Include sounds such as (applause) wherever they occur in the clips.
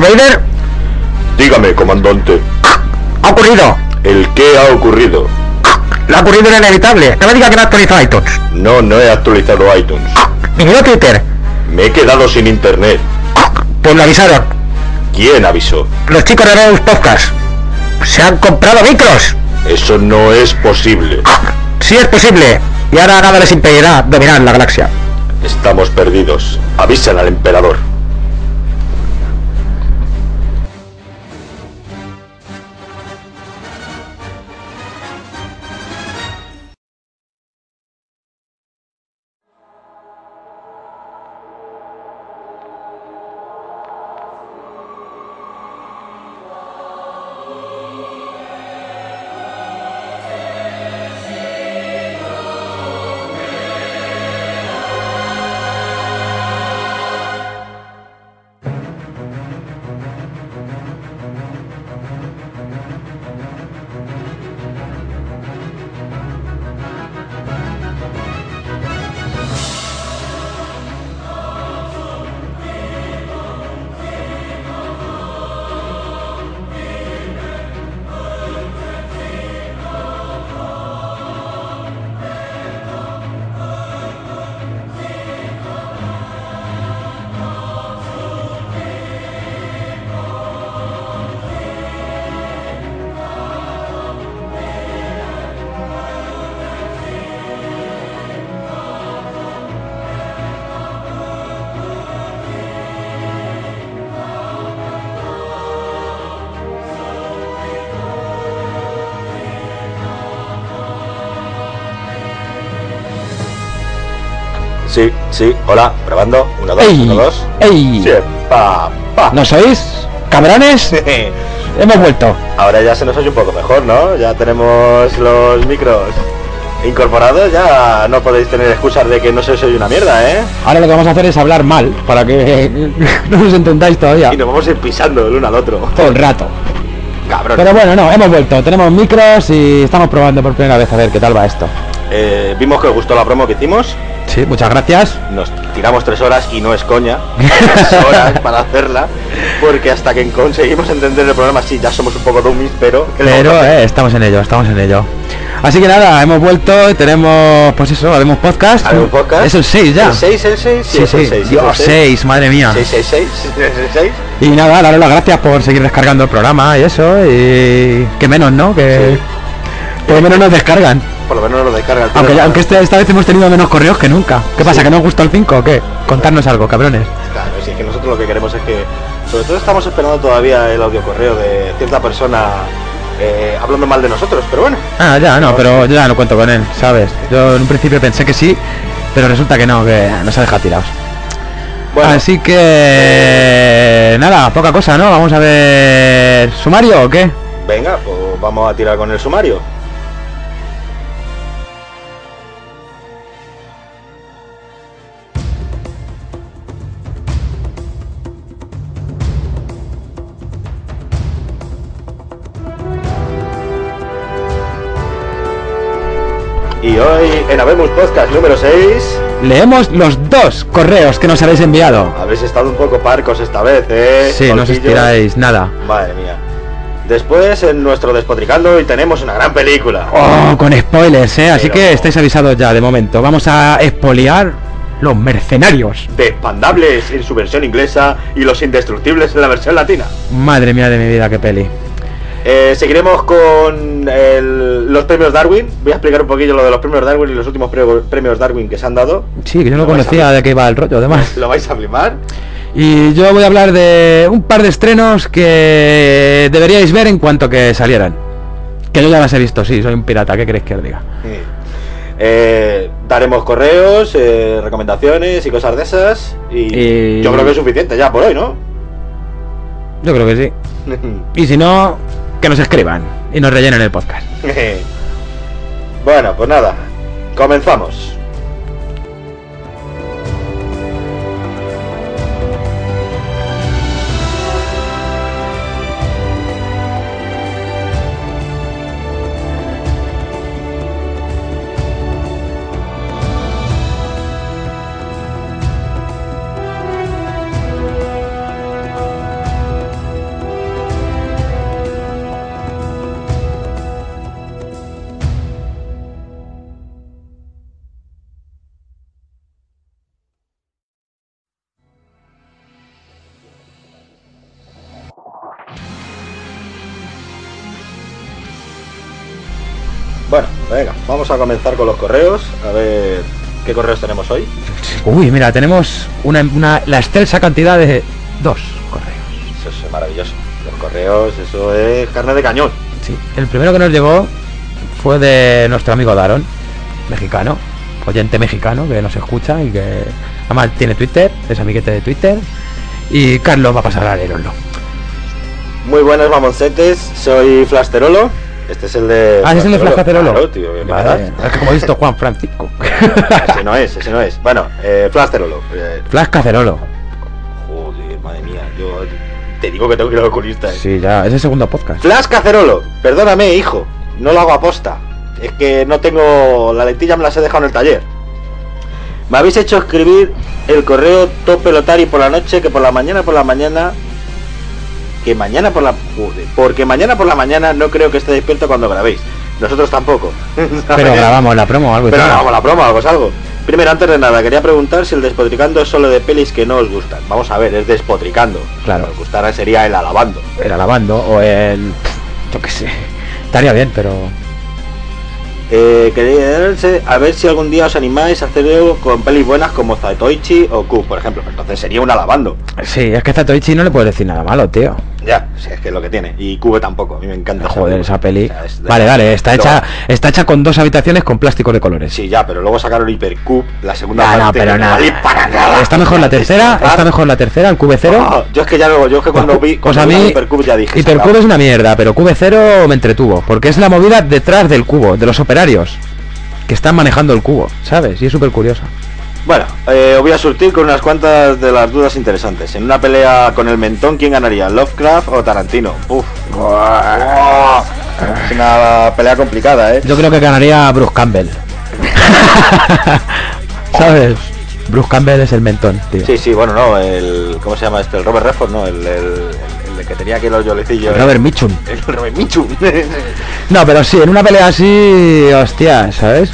Darth Vader. Dígame, comandante. Ha ocurrido. ¿El qué ha ocurrido? Le ha ocurrido lo inevitable. No me diga que no ha actualizado iTunes. No, no he actualizado iTunes. Ni mi Twitter. Me he quedado sin internet. Pues lo avisaron. ¿Quién avisó? Los chicos de Reus Podcast. Se han comprado micros. Eso no es posible. Sí es posible. Y ahora nada les impedirá dominar la galaxia. Estamos perdidos. Avisan al emperador. Sí, hola, grabando. Uno, dos, ¡Ey! uno, dos. ¡Ey! Sí, pa, pa. ¿Nos oís? ¿Cabrones? Hemos vuelto. Ahora ya se nos oye un poco mejor, ¿no? Ya tenemos los micros incorporados, ya no podéis tener excusas de que no se os oye una mierda, ¿eh? Ahora lo que vamos a hacer es hablar mal para que (laughs) no nos entendáis todavía Y nos vamos a ir pisando el uno al otro. todo el rato. Cabrón. Pero bueno, no, hemos vuelto. Tenemos micros y estamos probando por primera vez a ver qué tal va esto. Eh, vimos que os gustó la promo que hicimos. Sí, muchas gracias. Nos tiramos tres horas y no es coña. Tres (laughs) horas para hacerla. Porque hasta que conseguimos entender el programa, sí, ya somos un poco dummies, pero. ¿qué le vamos Pero eh, estamos en ello, estamos en ello. Así que nada, hemos vuelto, tenemos, pues eso, haremos podcast. Haremos podcast. Es el 6 ya. ¿El 6, el 6? Sí, sí, Dios, 6, madre mía. 666, 666. Y nada, daros las gracias por seguir descargando el programa y eso, y que menos, ¿no? Que Sí. por lo menos nos descargan. Por lo menos lo descarga el Aunque, aunque este- esta vez hemos tenido menos correos que nunca. ¿Qué pasa? Sí. ¿Que no os gustó el 5 o qué? Contarnos algo, cabrones. Claro, sí, es que nosotros lo que queremos es que. Sobre todo estamos esperando todavía el audio correo de cierta persona eh, hablando mal de nosotros, pero bueno. Ah, ya, no, pero yo ya no cuento con él, ¿sabes? Yo en un principio pensé que sí, pero resulta que no, que nos ha dejado tirados. Bueno, Así que... Nada, poca cosa, ¿no? Vamos a ver... ¿Sumario o qué? venga, pues vamos a tirar con el sumario. Hoy en Habemos Podcast número 6 Leemos los dos correos que nos habéis enviado. habéis estado un poco parcos esta vez, ¿eh? Sí, no os estiráis nada. Madre mía. Después en nuestro Despotricando y tenemos una gran película. Oh, con spoilers, ¿eh? Así que estáis avisados ya de momento. Vamos a expoliar los mercenarios. De Expandables en su versión inglesa y Los Indestructibles en la versión latina. Madre mía de mi vida, qué peli. Eh, seguiremos con el- los premios Darwin. Voy a explicar un poquillo lo de los premios Darwin y los últimos pre- premios Darwin que se han dado. Sí, que yo no conocía de qué iba el rollo, además. (laughs) Lo vais a flipar. Y yo voy a hablar de un par de estrenos que deberíais ver en cuanto que salieran. Que yo ya las he visto, sí, soy un pirata, ¿qué queréis que os diga? Eh, daremos correos, eh, recomendaciones y cosas de esas. Y, Y- yo creo que es suficiente ya por hoy, ¿no? Yo creo que sí. (laughs) Y si no, que nos escriban y nos rellenen el podcast. (laughs) bueno, pues nada. Comenzamos. Vamos a comenzar con los correos. A ver qué correos tenemos hoy. Uy, mira, tenemos una, una- la excelsa cantidad de dos correos. Eso es maravilloso. Los correos, eso es carne de cañón. Sí, el primero que nos llegó fue de nuestro amigo Daron, mexicano, oyente mexicano que nos escucha y que además tiene Twitter, es amiguete de Twitter. Y Carlos va a pasar a leeroslo. Muy buenas mamoncetes, soy Flasterolo. Este es el de. Ah, ¿ese es el de. Claro, tío, ¿qué Vale, pasa? es como he visto Juan Francisco. ese no es, ese no es. Bueno, eh, Flasterolo. Eh, Flash Cacerolo. joder, madre mía, yo te digo que tengo que ir al oculista. eh. Sí, ya, es el segundo podcast. Flash Cacerolo, perdóname, hijo, no lo hago aposta. Es que no tengo. La lentilla me las he dejado en el taller. Me habéis hecho escribir el correo top pelotari por la noche, que por la mañana por la mañana. Que mañana por la. Joder, porque mañana por la mañana no creo que esté despierto cuando grabéis. Nosotros tampoco. (laughs) Pero grabamos la promo o algo. Pero grabamos la promo, algo es algo. Primero, antes de nada, quería preguntar si el despotricando es solo de pelis que no os gustan. Vamos a ver, es despotricando. Claro. Si os gustara sería el alabando. El alabando o el. Yo qué sé. Estaría bien, pero. Eh, quería a ver si algún día os animáis a hacer algo con pelis buenas como Zatoichi o Q, por ejemplo. Entonces sería un alabando. Sí, es que Zatoichi no le puedes decir nada malo, tío. Ya, si es que es lo que tiene. Y Cube tampoco, a mí me encanta. Joder, esa peli. O sea, es de- Vale, vale, está Luego- hecha, está hecha con dos habitaciones con plásticos de colores. Sí, ya, pero luego sacaron Hypercube, la segunda No, no, pero no nada. vale para nada. Está mejor la tercera, está mejor la tercera, el Cube cero. Ah, yo es que ya luego, yo es que cuando vi, Pues cuando a vi la mí Hypercube ya dije. Hypercube es una mierda, pero Cube cero me entretuvo, porque es la movida detrás del cubo, de los operarios que están manejando el cubo, ¿sabes? Y es súper curiosa. Bueno, eh, os voy a surtir con unas cuantas de las dudas interesantes. En una pelea con el mentón, ¿quién ganaría? ¿Lovecraft o Tarantino? Uf. Es una pelea complicada, ¿eh? Yo creo que ganaría Bruce Campbell. (laughs) ¿Sabes? Bruce Campbell es el mentón, tío. Sí, sí, bueno, no, el... ¿Cómo se llama este? El Robert Redford, no, el, el, que tenía aquí los yolecillos. Robert Mitchum. (laughs) El Robert Mitchum. No, pero sí, en una pelea así, hostia, ¿sabes?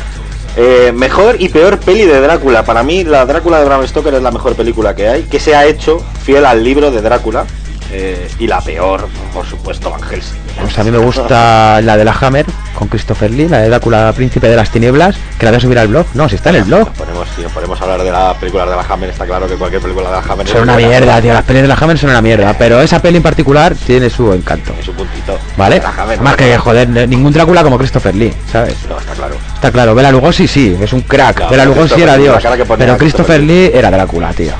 Eh, mejor y peor peli de Drácula. Para mí, la Drácula de Bram Stoker es la mejor película que hay, que se ha hecho fiel al libro de Drácula. eh, y la peor, por supuesto, Van Helsing. Pues a mí me gusta la de la Hammer con Christopher Lee, la de Drácula Príncipe de las Tinieblas, que la voy a subir al blog. No, si está en el blog. Nos ponemos a hablar de la película de la Hammer, está claro que cualquier película de la Hammer Son una mierda, tío. Las pelis de la Hammer son una mierda. Pero esa peli en particular tiene su encanto. Es un puntito. ¿Vale? Más que, joder, ningún Drácula como Christopher Lee, ¿sabes? No, está claro. Está claro, Bela Lugosi sí, es un crack. No, Bela Lugosi era Dios. Pero Christopher Lee era Drácula, tío.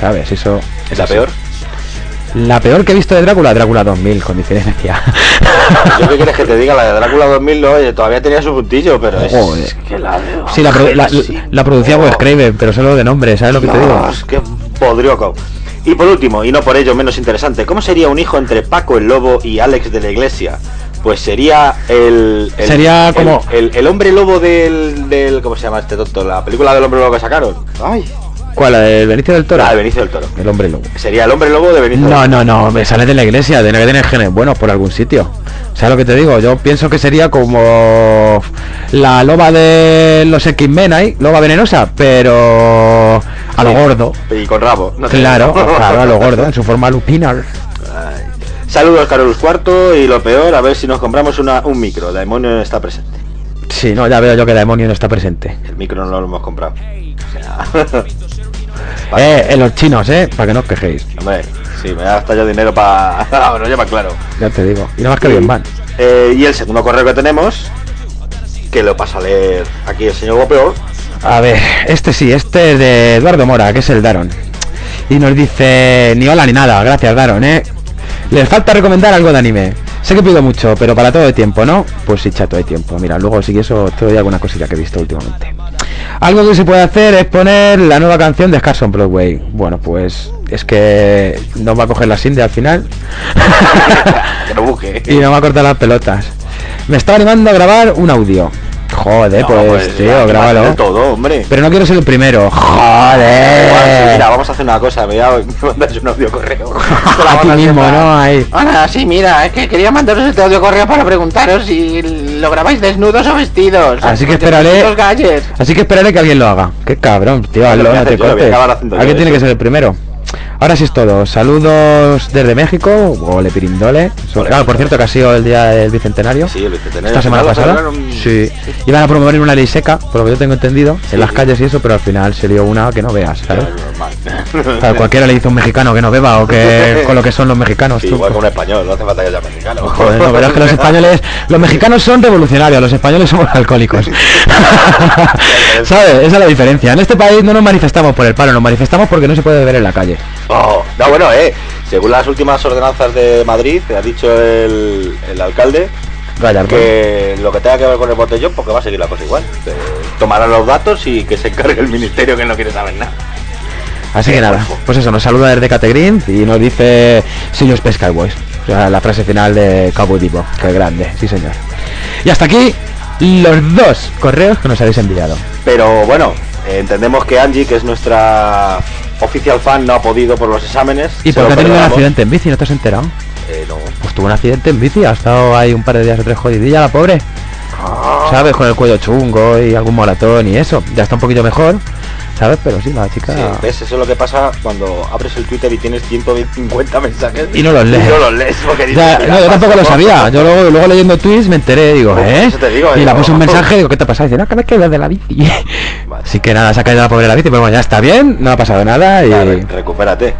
¿Sabes? Eso. ¿Es la peor? La peor que he visto de Drácula, Drácula 2000, con diferencia. Yo qué quieres que te diga, la de Drácula 2000, no, oye, todavía tenía su puntillo, pero es, es que la veo. Sí, la, produ- la, Sí. la producía. Wes Craven, pero solo de nombre, ¿sabes lo que te digo? Qué podrioco. Y por último, y no por ello menos interesante, ¿cómo sería un hijo entre Paco el Lobo y Alex de la Iglesia? Pues sería el... el- Sería el- como- El, el hombre lobo del, del... ¿Cómo se llama este tonto? La película del hombre lobo que sacaron. Ay. ¿Cuál? ¿La de Benicio del Toro? La de Benicio del Toro. El hombre lobo. Sería el hombre lobo de Benicio No, del no, no, me sale de la iglesia, tiene que tener genes buenos por algún sitio. ¿Sabes lo que te digo? Yo pienso que sería como la loba de los X-Men ahí, loba venenosa, pero a lo Sí. gordo. Toro. Y con rabo. no. Claro, claro, a lo gordo, en su (laughs) forma lupinar. Ay. Saludos, Carlos Cuarto, y lo peor, a ver si nos compramos una, un micro. Demonio está presente. Sí, no, ya veo yo que demonio no está presente. El micro no lo hemos comprado. O sea... (laughs) Eh, en los chinos, eh, para que no os quejéis. Hombre, sí, me da hasta yo dinero para... (laughs) bueno, lleva claro. Ya te digo. Y nada más que bien van. Eh, y el segundo correo que tenemos, que lo pasa a leer aquí el señor Gopeor. A ver, este sí, este es de Eduardo Mora, que es el Daron. Y nos dice, ni hola ni nada, gracias Daron, ¿eh? Les falta recomendar algo de anime. Sé que pido mucho, pero para todo hay tiempo, ¿no? Pues sí, chato, hay tiempo. Mira, luego si eso te doy alguna cosilla que he visto últimamente. Algo que se puede hacer es poner la nueva canción de Scars on Broadway. Bueno, pues es que no va a coger la Cindy al final. (laughs) que no busque. (laughs) y no va a cortar las pelotas. Me estaba animando a grabar un audio. Joder, No, pues, tío, ya, grábalo. todo, hombre. Pero no quiero ser el primero. Joder. mira, vamos a hacer una cosa, me (laughs) mandas un audio correo. (laughs) A ti mismo, ¿no? Ahí. Hola, sí, mira, es que quería mandaros este audio correo para preguntaros si lo grabáis desnudos o vestidos. Así que esperaré-. Hazlo, que esperaré que alguien lo haga. Qué cabrón, tío, Lo hazlo, no te yo, cortes. Alguien tiene eso. que ser el primero. Ahora sí es todo. Saludos desde México, o Le Pirindole. Ole. Claro, por cierto que ha sido el día del bicentenario. Sí, el bicentenario. Esta semana pasada. Sí. Iban a promover una ley seca, por lo que yo tengo entendido, Sí. en las calles y eso, pero al final se dio una que no veas, Claro. Claro, cualquiera le dice a un mexicano que no beba o que (laughs) con lo que son los mexicanos. Sí, tú. igual que un español, no hace falta que sea mexicano. Joder, no, pero es que los españoles, los mexicanos son revolucionarios, los españoles somos alcohólicos. (laughs) ¿Sabes? Esa es la diferencia. En este país no nos manifestamos por el paro, nos manifestamos porque no se puede beber en la calle. Oh, no, bueno, eh. Según las últimas ordenanzas de Madrid, ha dicho el, el alcalde Gallardo. que lo que tenga que ver con el botellón, porque va a seguir la cosa igual. Que tomarán los datos y que se encargue el ministerio que no quiere saber nada. Así que nada, pues eso, nos saluda desde Categrin y nos dice Señor Pesca Boys. O sea, la frase final de Cabo Divo, que grande, sí señor. Y hasta aquí los dos correos que nos habéis enviado. Pero bueno, eh, entendemos que Angie, que es nuestra oficial fan, no ha podido por los exámenes. ¿Y por qué ha tenido un accidente en bici? ¿No te has enterado? Eh, no. Pues tuvo un accidente en bici, ha estado ahí un par de días o tres jodidilla la pobre. ¿Sabes? Con el cuello chungo y algún moratón y eso. Ya está un poquillo mejor, ¿sabes? Pero sí, la chica... Sí, ¿ves? Eso es lo que pasa cuando abres el Twitter y tienes 150 mensajes Y no los lees. Y no los lees porque dices, Ya, "Mira, no, yo tampoco lo pasa, sabía. pasa". Yo luego, luego leyendo tweets me enteré, digo, Pues ¿eh? eso te digo, y la digo, puse un mensaje, (laughs) digo, ¿qué te? Y dice, no, que me de la bici. (laughs) Vale. Así que nada, se ha caído la pobre de la bici, pero bueno, ya está bien, no ha pasado nada y, Claro, recupérate.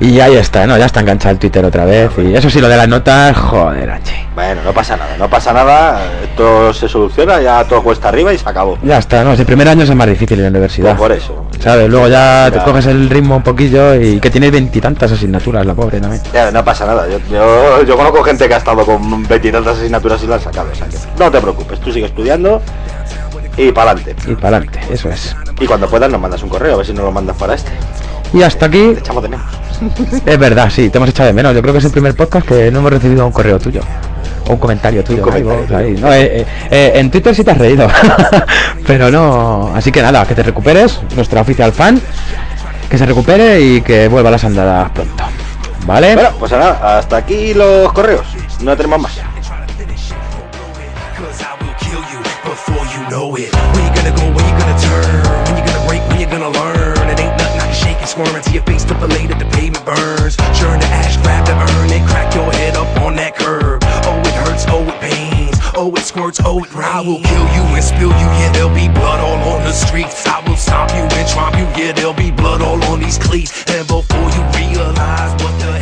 y ahí está, ¿no? Ya está enganchado el Twitter otra vez. Y eso sí, lo de las notas, joder, Anche. Bueno, no pasa nada, no pasa nada. Esto se soluciona, ya todo cuesta arriba y se acabó. Ya está, ¿no? Si el primer año es el más difícil en la universidad. Pues por eso. ¿Sabes? Luego ya te coges el ritmo un poquillo y que tiene veintitantas asignaturas, la pobre también. ya, no pasa nada. Yo, yo, yo conozco gente que ha estado con veintitantas asignaturas y la han sacado. O sea que no te preocupes, tú sigue estudiando y para adelante. Y para adelante, eso es. Y cuando puedas nos mandas un correo, a ver si nos lo mandas para este. Y hasta aquí Te echamos de menos. (laughs) Es verdad, sí, te hemos echado de menos. Yo creo que es el primer podcast que no hemos recibido un correo tuyo. O un comentario tuyo. Un comentario algo, ahí. tuyo. No, eh, eh, eh, en Twitter sí te has reído. (laughs) Pero no. Así que nada, que te recuperes, nuestra oficial fan. Que se recupere y que vuelva a las andadas pronto. ¿Vale? Bueno, pues nada, hasta aquí los correos. No tenemos más. You know it. Where you gonna go, where you gonna turn, when you gonna break, when you gonna learn. It ain't nothing I can shake and squirm into your face, A that the pavement burns. Churn the ash, grab the urn, and crack your head up on that curb. Oh, it hurts, oh, it pains, oh, it squirts, oh, it rains. I will kill you and spill you, yeah, there'll be blood all on the streets. I will stomp you and tromp you, yeah, there'll be blood all on these cleats. And before you realize what the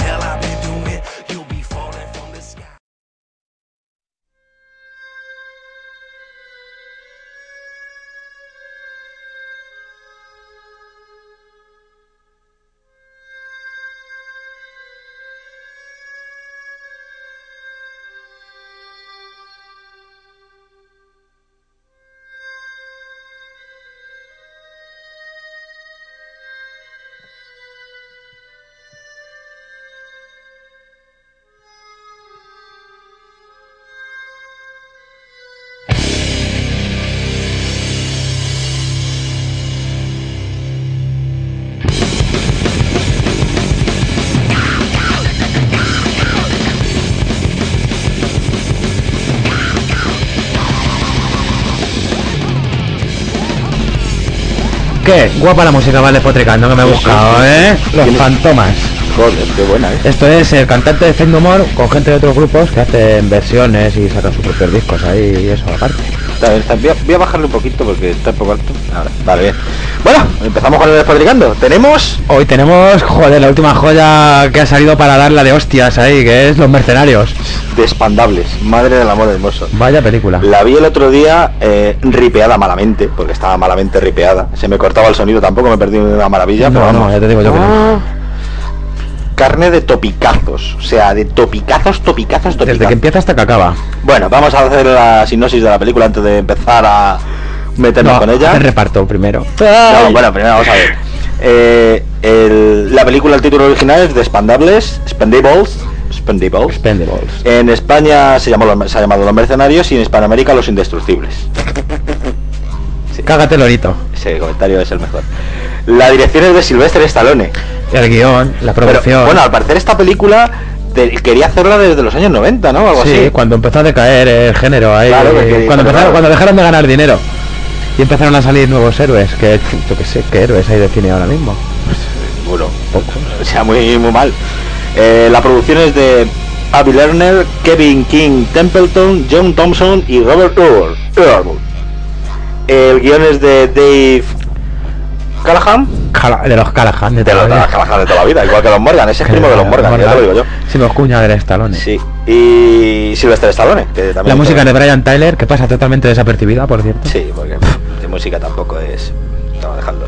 ¿Qué? Guapa la música, vale, potricando que me he buscado, ¿eh? Los ¿Tienes- fantomas. Joder, qué buena, ¿eh? Esto es el cantante de More con gente de otros grupos que hacen versiones y sacan sus propios discos ahí y eso aparte. Está está. Voy, a, voy a bajarle un poquito porque está un poco alto. Ahora, vale, bien. Bueno, empezamos con el despotricando. Tenemos Hoy tenemos, joder, la última joya que ha salido para darla de hostias ahí, que es Los Mercenarios. Despandables. Madre del amor hermoso. Vaya película. La vi el otro día eh, ripeada malamente, porque estaba malamente ripeada. Se me cortaba el sonido, tampoco me perdí una maravilla. No, pero no, vamos. ya te digo yo que no. Carne de topicazos, o sea, de topicazos, topicazos, Desde que topicazos. empieza hasta que acaba. Bueno, vamos a hacer la sinopsis de la película antes de empezar a meternos No, con ella. el reparto primero. No, bueno, primero vamos a ver. Eh, el- la película, el título original es de Expandables, Spendables, Spendables. Expendables. En España se, llamó los- se ha llamado Los Mercenarios y en Hispanoamérica Los Indestructibles. Cágate lorito. Ese comentario es el mejor. La dirección es de Sylvester Stallone. El guion, la Pero, producción. bueno, al parecer esta película te- quería hacerla desde los años 90, ¿no? Algo sí, así. cuando empezó a decaer el género ahí. Claro, cuando, empezaron, cuando dejaron de ganar dinero. Y empezaron a salir nuevos héroes. Que yo que sé, qué héroes hay de cine ahora mismo. Bueno, poco. O sea, muy, muy mal. Eh, la producción es de Avi Lerner, Kevin King Templeton, John Thompson y Robert Earl. El guion es de Dave Callahan, Cala- de los Callahan, de de toda los, de. Callahan de toda la vida, igual que los Morgan, ese es primo de los Morgan, ya te lo digo yo. Sí, los cuñas del Stallone. Sí, y Sylvester Stallone, que también La música de Brian Tyler, que pasa totalmente desapercibida, por cierto. Sí, porque de música tampoco es. Estamos dejando.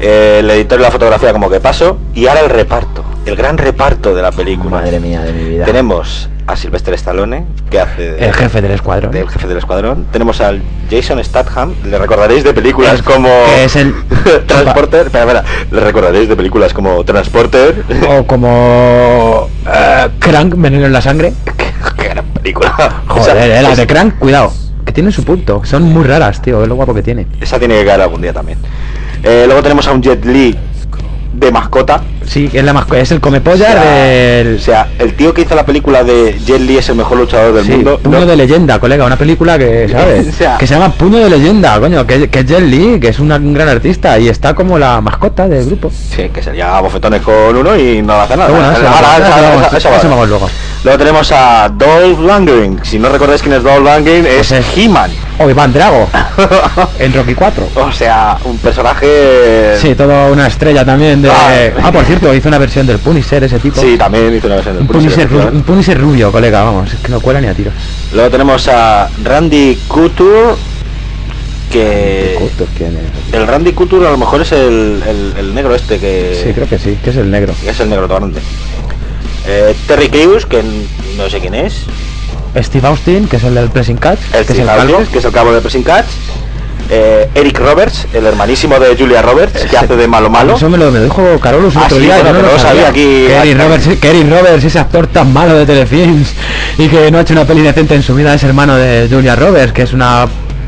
Eh, el editor y la fotografía como que paso. Y ahora el reparto. El gran reparto de la película. Madre mía de mi vida. Tenemos a Sylvester Stallone, que hace de- El jefe del escuadrón. del jefe del escuadrón. Tenemos al Jason Statham, le recordaréis de películas El- como que es el- (laughs) Transporter, espera, espera, le recordaréis de películas como Transporter. O como eh, Crank, veneno en la sangre. Qué gran película. Joder, (laughs) Esa- eh, las de Crank, cuidado. Que tiene su punto. Son muy raras, tío. Es lo guapo que tiene. Esa tiene que caer algún día también. Eh, luego tenemos a un Jet Li de mascota. Sí, es, la masco- es el comepollas o sea, del... o sea, el tío que hizo la película de Jet Li es el mejor luchador del Sí, mundo. Puño No- de leyenda, colega, una película que, (laughs) ¿sabes? O sea- que se llama Puño de leyenda, coño, que, que es Jet Li, que es una- un gran artista y está como la mascota del grupo. Sí, que sería bofetones con uno y no hace nada. Bueno, esa- vamos luego. Luego tenemos a Dolph Lundgren. Si no recordáis quién es Dolph Lundgren, es Pues es- He-Man. O Iván Drago, (laughs) en Rocky 4. o sea, un personaje... Sí, toda una estrella también de... Ah. Ah, por cierto, hizo una versión del Punisher, ese tipo. Sí, también hizo una versión del Un Punisher, Punisher, un rubio, colega, vamos, es que no cuela ni a tiros. Luego tenemos a Randy Couture, que... ¿quién es? El Randy Couture a lo mejor es el, el- el negro este que... Sí, creo que sí, que es el negro. que es el negro grande. Eh, Terry Crews, que no sé quién es. Steve Austin, que es el del Pressing Catch, El que es el Steve. Aldous, que es el cabo de Pressing Catch. Eh, Eric Roberts, el hermanísimo de Julia Roberts, que hace de malo malo. Eso me lo, me lo dijo Carolus el Ah, otro sí, día. y bueno, yo no lo sabía aquí. Que Eric, Roberts, que Eric Roberts, ese actor tan malo de Telefilms y que no ha hecho una peli decente en su vida, es hermano de Julia Roberts, que es una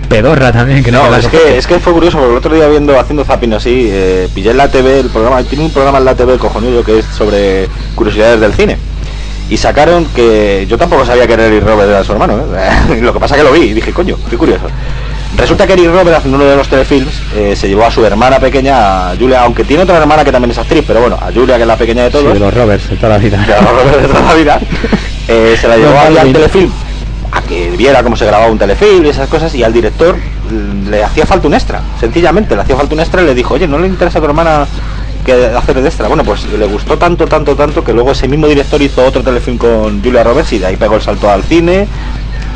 pedorra también. Que no, es que, es que fue curioso, porque el otro día viendo, haciendo zapping así, eh, pillé en la TV el programa, tiene un programa en la TV cojonudo que es sobre curiosidades del cine. Y sacaron que yo tampoco sabía que Eric Roberts era su hermano, ¿eh? (laughs) lo que pasa que lo vi y dije, coño, qué curioso. Resulta que Eric Roberts, haciendo uno de los telefilms, eh, se llevó a su hermana pequeña, a Julia, aunque tiene otra hermana que también es actriz, pero bueno, a Julia, que es la pequeña de Sí, todos, de los Roberts de toda la vida. (laughs) de los Roberts de toda la vida, eh, se la (laughs) llevó ahí al telefilm a que viera cómo se grababa un telefilm y esas cosas y al director le hacía falta un extra, sencillamente le hacía falta un extra y le dijo, oye, ¿no le interesa a tu hermana que hacer de extra? Bueno, pues le gustó tanto, tanto, tanto que luego ese mismo director hizo otro telefilm con Julia Roberts y de ahí pegó el salto al cine.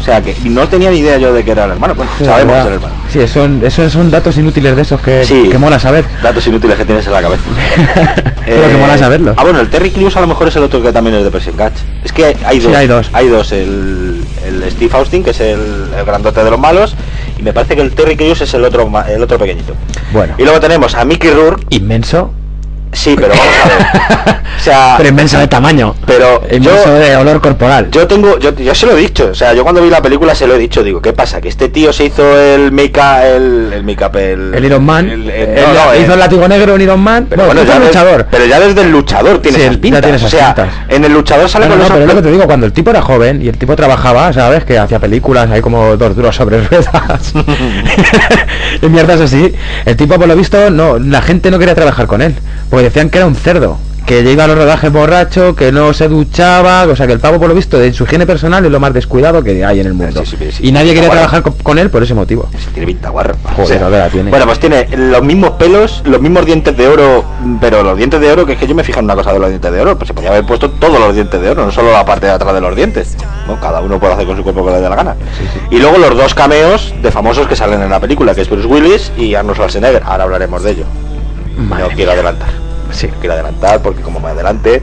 O sea que no tenía ni idea yo de que era el hermano. Bueno, Sí, sabemos que es el hermano. Sí, son, esos son datos inútiles de esos que, Sí. que mola saber. Datos inútiles que tienes en la cabeza. (laughs) Pero que mola saberlos. Ah, bueno, el Terry Crews a lo mejor es el otro que también es de Pressing Catch. Es que hay, Sí, dos. hay dos. Hay dos. El, el Steve Austin, que es el, el grandote de los malos, y me parece que el Terry Crews es el otro el otro pequeñito. Bueno, Y luego tenemos a Mickey Rourke. inmenso, Sí, pero vamos a ver. (laughs) O sea, pero inmenso de tamaño. pero inmenso yo, de olor corporal. yo tengo, yo, yo se lo he dicho, o sea, yo cuando vi la película se lo he dicho, digo, ¿qué pasa? Que este tío se hizo el make-up, el, el make-up, el... el Iron Man, el- el- el- no, no, hizo el- látigo negro en Iron Man, Pero bueno, ya el des- luchador. pero ya desde el luchador tiene Sí, esas ya pintas. tiene esas o sea, pintas. en el luchador sale No, con no, pero es lo que te digo, cuando el tipo era joven y el tipo trabajaba, ¿sabes? Que hacía películas ahí como dos duros sobre ruedas (laughs) (laughs) y mierdas así. El tipo, por lo visto, no, la gente no quería trabajar con él, porque decían que era un cerdo, que ya iba a los rodajes borracho, que no se duchaba, o sea que el pavo, por lo visto, de su higiene personal es lo más descuidado que hay en el mundo. Sí, sí, sí, y nadie quería trabajar con, con él por ese motivo. Tiene pinta guarro. Joder, a ver, la tiene. Bueno, pues tiene los mismos pelos, los mismos dientes de oro, pero los dientes de oro, que es que yo me fijo en una cosa de los dientes de oro, pues se podía haber puesto todos los dientes de oro, no solo la parte de atrás de los dientes. ¿no? Cada uno puede hacer con su cuerpo lo que le dé la gana. Y luego los dos cameos de famosos que salen en la película, que es Bruce Willis y Arnold Schwarzenegger. Ahora hablaremos de ello. Madre no quiero adelantar. Sí. No quiero adelantar porque como me adelante,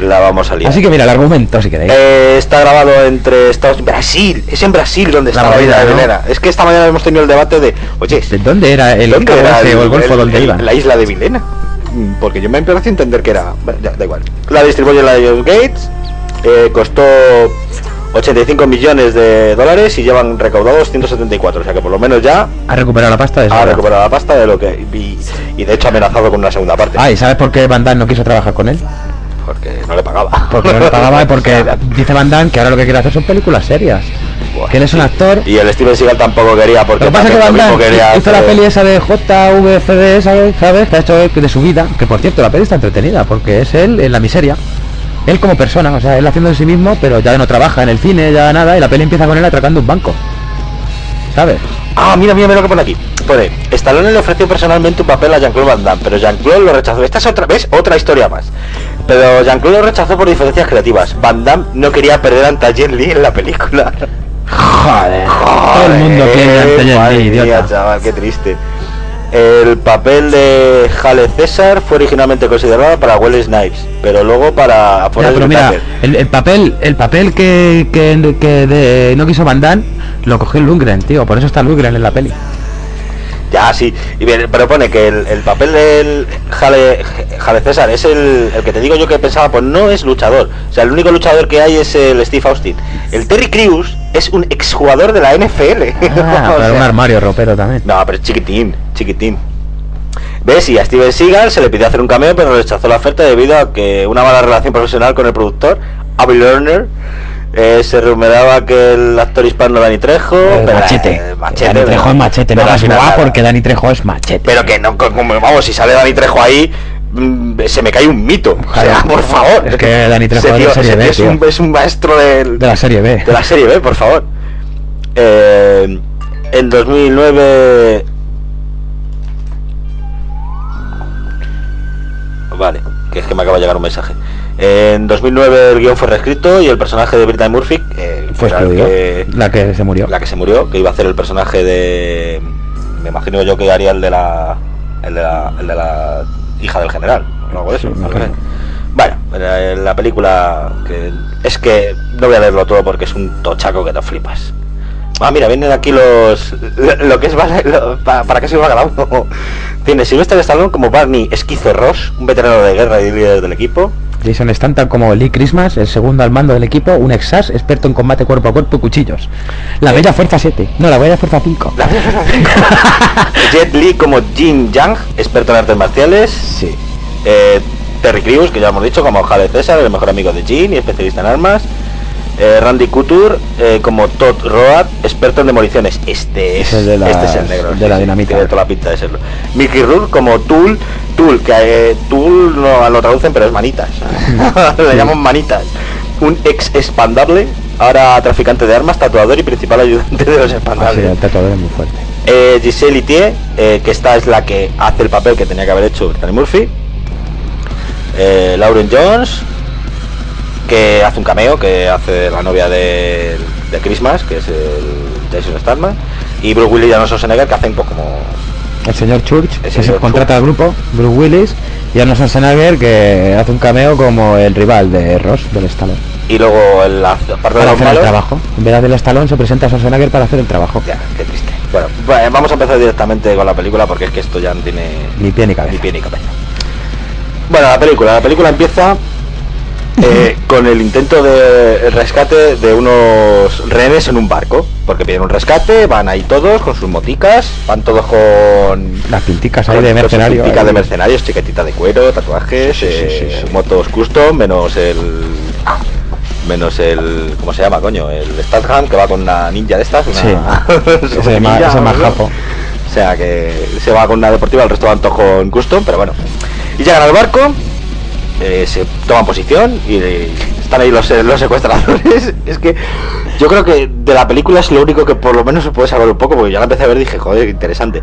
la vamos a liar. Así que mira, el argumento, si queréis. Eh, está grabado entre Estados Unidos Brasil, es en Brasil donde está la isla de ¿no? Es que esta mañana hemos tenido el debate de, oye, ¿De dónde era el ¿dónde cabo era ese o el golfo donde iban? La isla de Vilena. Mm, Porque yo me empecé a entender que era. ya, da igual. La distribuye la Lions Gates. eh, costó 85 millones de dólares y llevan recaudados 174. O sea que por lo menos ya Ha recuperado la pasta de ha recuperado la pasta de lo que. Y, y de hecho ha amenazado con una segunda parte. Ah, ¿y sabes por qué Van Damme no quiso trabajar con él? Porque no le pagaba. Porque no le pagaba y porque (laughs) dice Van Damme que ahora lo que quiere hacer son películas serias. Buah, que él es un actor. Y el Steven Seagal tampoco quería porque Lo que pasa es que Van Damme quería hizo la peli esa de JVCD, ¿sabes? ¿sabes? Que ha hecho de su vida. Que por cierto, la peli está entretenida porque es él en la miseria. Él como persona, o sea, él haciendo de sí mismo, pero ya no trabaja en el cine, ya nada, y la peli empieza con él atracando un banco. ¿Sabes? Ah, mira, mira, mira lo que pone aquí. Pone, Stallone le ofreció personalmente un papel a Jean-Claude Van Damme, pero Jean-Claude lo rechazó. Esta es otra vez otra historia más. Pero Jean-Claude lo rechazó por diferencias creativas. Van Damme no quería perder ante Jet Li en la película. Joder, todo el mundo quiere ante Jet Li, mía, chaval, qué triste. El papel de Hale César fue originalmente considerado para Will Snipes, pero luego para Ya, pero mira, el, el papel, el papel que, que, que de- no quiso Van Damme, lo cogió Lundgren, tío, por eso está Lundgren en la peli. Ya, sí. Y bien, pero pone que el, el papel del Jale, Jale César es el, el que te digo yo que pensaba, pues no es luchador. O sea, el único luchador que hay es el Steve Austin. El Terry Crews es un exjugador de la NFL. Ah, (laughs) O pero sea, un armario ropero también. no, pero es chiquitín, chiquitín. ¿Ves? Y a Steven Seagal se le pidió hacer un cameo, pero rechazó la oferta debido a que una mala relación profesional con el productor, Avi Lerner. Eh, se rumoreaba que el actor hispano Dani Trejo. Pero, machete. eh, machete, Dani Trejo es machete, no guau nada. porque Dani Trejo es machete. Pero que no, co- como, vamos, si sale Dani Trejo ahí, mm, se me cae un mito. O sea, (laughs) por favor. Es que Dani Trejo de tío- serie B, tío es, un, es un maestro del, de la serie B. de la serie B, por favor. Eh, en 2009... Vale, que es que me acaba de llegar un mensaje. En 2009 el guion fue reescrito y el personaje de Brittany Murphy, eh, que- La que se murió. la que se murió, que iba a hacer el personaje de. Me imagino yo que haría el de la. El de la, el de la hija del general, o algo de eso. Sí. Bueno, la, la película. que Es que no voy a leerlo todo porque es un tochaco que te flipas. Ah, mira, vienen aquí los. Lo, lo que es. Lo- para, ¿Para qué sirve cada uno? Tiene Sylvester Stallone como Barney Esquizo Ross, un veterano de guerra y líder del equipo. Jason Stanton como Lee Christmas, el segundo al mando del equipo, un ex-SAS experto en combate cuerpo a cuerpo y cuchillos. La Bella Fuerza 7. No, la Bella Fuerza 5. La- (laughs) Jet Li como Jin Yang, experto en artes marciales. Sí. Eh, Terry Crews, que ya hemos dicho, como Jale César, el mejor amigo de Jean y especialista en armas. Eh, Randy Couture eh, como Todd Road, experto en demoliciones. Este es, Es el de la- este es el negro. de la dinamita. Tiene toda la pinta de serlo. Mickey Rourke como Tool, Tool, que eh, Tool no lo traducen, pero es manitas. (laughs) (laughs) Le llaman manitas. Un ex expandable, ahora traficante de armas, tatuador y principal ayudante de los Ah, sí, expandables. el tatuador es muy fuerte. Eh, Giselle Itier, que esta es la que hace el papel que tenía que haber hecho Brittany Murphy. Lauren Jones, que hace un cameo, que hace la novia de, de Christmas, que es el Jason Statham. Y Bruce Willis y Arnold Schwarzenegger, que hacen pues como... El señor Church, El que se señor contrata al grupo, Bruce Willis, y Arnold Schwarzenegger, que hace un cameo como el rival de Ross, del Stallone. Y luego en la parte de Para los hacer el malos... trabajo. En vez de hacer el Stallone, se presenta a Schwarzenegger para hacer el trabajo. Ya, qué triste. Bueno, va- vamos a empezar directamente con la película porque es que esto ya no tiene Ni pie ni cabeza. ni pie ni cabeza. Bueno, la película, la película empieza eh, con el intento de rescate de unos rehenes en un barco, porque piden un rescate, van ahí todos con sus moticas, van todos con Las pinticas ahí de con sus mercenario. pinticas de mercenarios, chiquetita de cuero, tatuajes, Sí, sí, sí, eh, motos custom, menos el menos el ¿cómo se llama, coño? El Statham que va con una ninja de estas, una (laughs) (laughs) ninja, ese más ¿no? japo. O sea que se va con una deportiva, el resto van todos con custom, pero bueno. Y llegan al barco, eh, se toman posición y eh, están ahí los, eh, los secuestradores. (laughs) es que yo creo que de la película es lo único que por lo menos se puede saber un poco, porque ya la empecé a ver y dije, joder, interesante.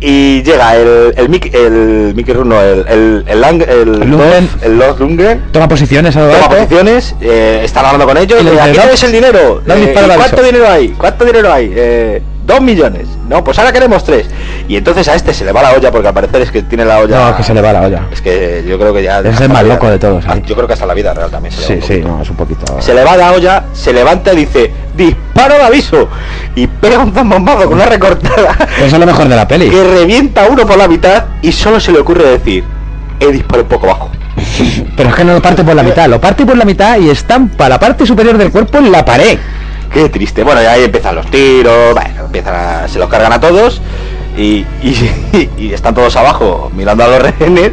Y llega el, el Mickey, el Mickey Rourke, no, el, el, el, Lang- el, Lundgren. Lord- el Lord Lundgren, Toma posiciones a toma posiciones, eh, están hablando con ellos, Y le y dice, aquí "Da- tenéis el dinero, eh, disparo ¿y al ¿cuánto aviso". dinero hay? ¿Cuánto dinero hay? Eh, dos millones, no, pues ahora queremos tres. Y entonces a este se le va la olla, porque al parecer es que tiene la olla... No, que se le va la olla. Es que yo creo que ya... Es el más vida- loco de todos, Ah. Yo creo que hasta la vida real también se le va Sí, sí, no, es un poquito. Se le va la olla, se levanta y dice, disparo al aviso. Y pega un zambombazo con una recortada Eso es lo mejor de la peli. que revienta uno por la mitad y solo se le ocurre decir, he disparado un poco bajo. (laughs) Pero es que no lo parte por la mitad, lo parte por la mitad y estampa la parte superior del cuerpo en la pared. Qué triste. Bueno, y ahí empiezan los tiros, bueno, empiezan a- se los cargan a todos. Y, y, (laughs) y están todos abajo mirando a los (laughs) rehenes.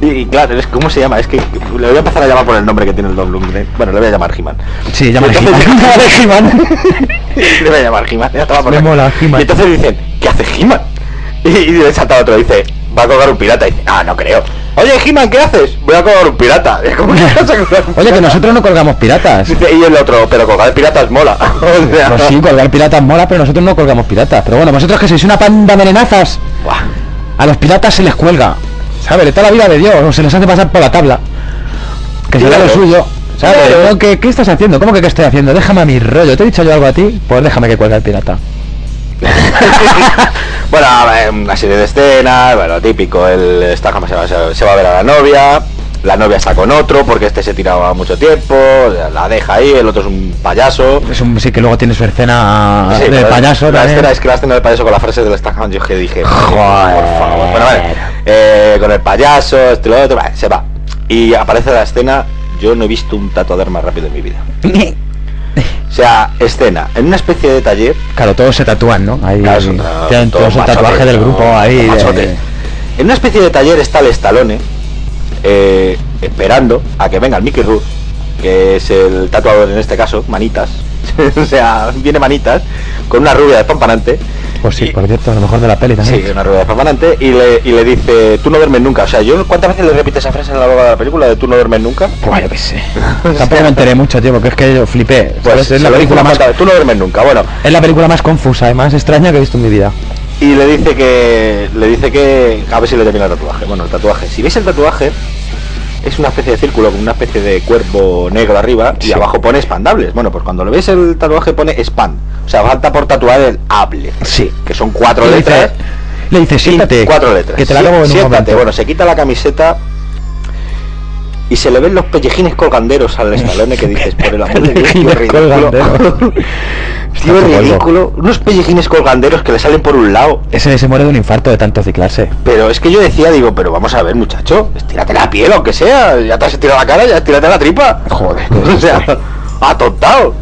Y, y claro, es ¿cómo se llama? Es que le voy a empezar a llamar por el nombre que tiene el Don. Bueno, le voy a llamar He-Man. Sí, llama He-Man. (laughs) le voy a llamar He-Man. ya estaba por Me mola, He-Man. Y entonces dicen, ¿qué hace He-Man? Y, y le salta otro, dice, va a colgar un pirata. Y dice, ah, no creo. Oye, He-Man, ¿qué haces? Voy a colgar un pirata. (laughs) ¿Cómo que vas a colgar un Oye, que nosotros no colgamos piratas. Dice, y el otro, pero colgar piratas mola. (laughs) O sea, Pues sí, colgar piratas mola, pero nosotros no colgamos piratas. Pero bueno, vosotros que sois una panda de buah. a los piratas se les cuelga. ¿Sabes? Toda la vida de Dios, o se les hace pasar por la tabla. Que será lo Claro. suyo. ¿Sabes? Claro. No, ¿qué, ¿Qué estás haciendo? ¿Cómo que qué estoy haciendo? Déjame a mi rollo. ¿Te he dicho yo algo a ti? Pues déjame que cuelgue el pirata. (laughs) bueno, una serie de escenas, bueno, típico, el Statham se va, se- va a ver a la novia, la novia está con otro porque este se tiraba mucho tiempo, la deja ahí, el otro es un payaso. Es un, sí que luego tiene su escena Sí, de payaso La escena es que la escena del payaso con la frase del Statham, yo que dije, Joder. por favor. Bueno, vale, eh, con el payaso, este lo otro, vale, se va. Y aparece la escena, yo no he visto un tatuador más rápido en mi vida. (laughs) O sea, escena, en una especie de taller, Claro, todos se tatúan, ¿no? Ahí Claro, es un tra- tienen todo todos el tatuaje del grupo ahí. de-. En una especie de taller está el Stallone eh, esperando a que venga el Mickey Rourke, que es el tatuador en este caso, manitas. (laughs) o sea, viene manitas, con una rubia de pampanante. Pues sí, Y- por cierto, a lo mejor de la peli también. Sí, una rubia de pampanante y le, y le dice, tú no duermes nunca. O sea, yo cuántas veces le repite esa frase en la boca de la película de tú no duermes nunca. Pues yo qué sé. Tampoco me enteré mucho, tío, porque es que yo flipé. Pues es, la película más, vez, tú no duermes nunca. Bueno, es la película más confusa y más extraña que he visto en mi vida. y le dice que le dice que a ver si le termina el tatuaje bueno el tatuaje si veis el tatuaje es una especie de círculo con una especie de cuerpo negro arriba y Sí. abajo pone expandables bueno pues cuando lo ves el tatuaje pone expand o sea falta por tatuar el able Sí. que son cuatro le letras dice, le dice, siéntate. cuatro letras Que te la Sí, acabo en un siéntate momento. bueno se quita la camiseta y se le ven los pellejines colganderos al (laughs) estalone que dices por el amor de Dios (laughs) tío, ridículo. unos pellejines colganderos que le salen por un lado Ese se muere de un infarto de tanto ciclarse. Pero es que yo decía, digo, pero vamos a ver, muchacho, estírate la piel, aunque sea, ya te has estirado la cara, ya estírate la tripa. Joder. (laughs) o sea, atontado.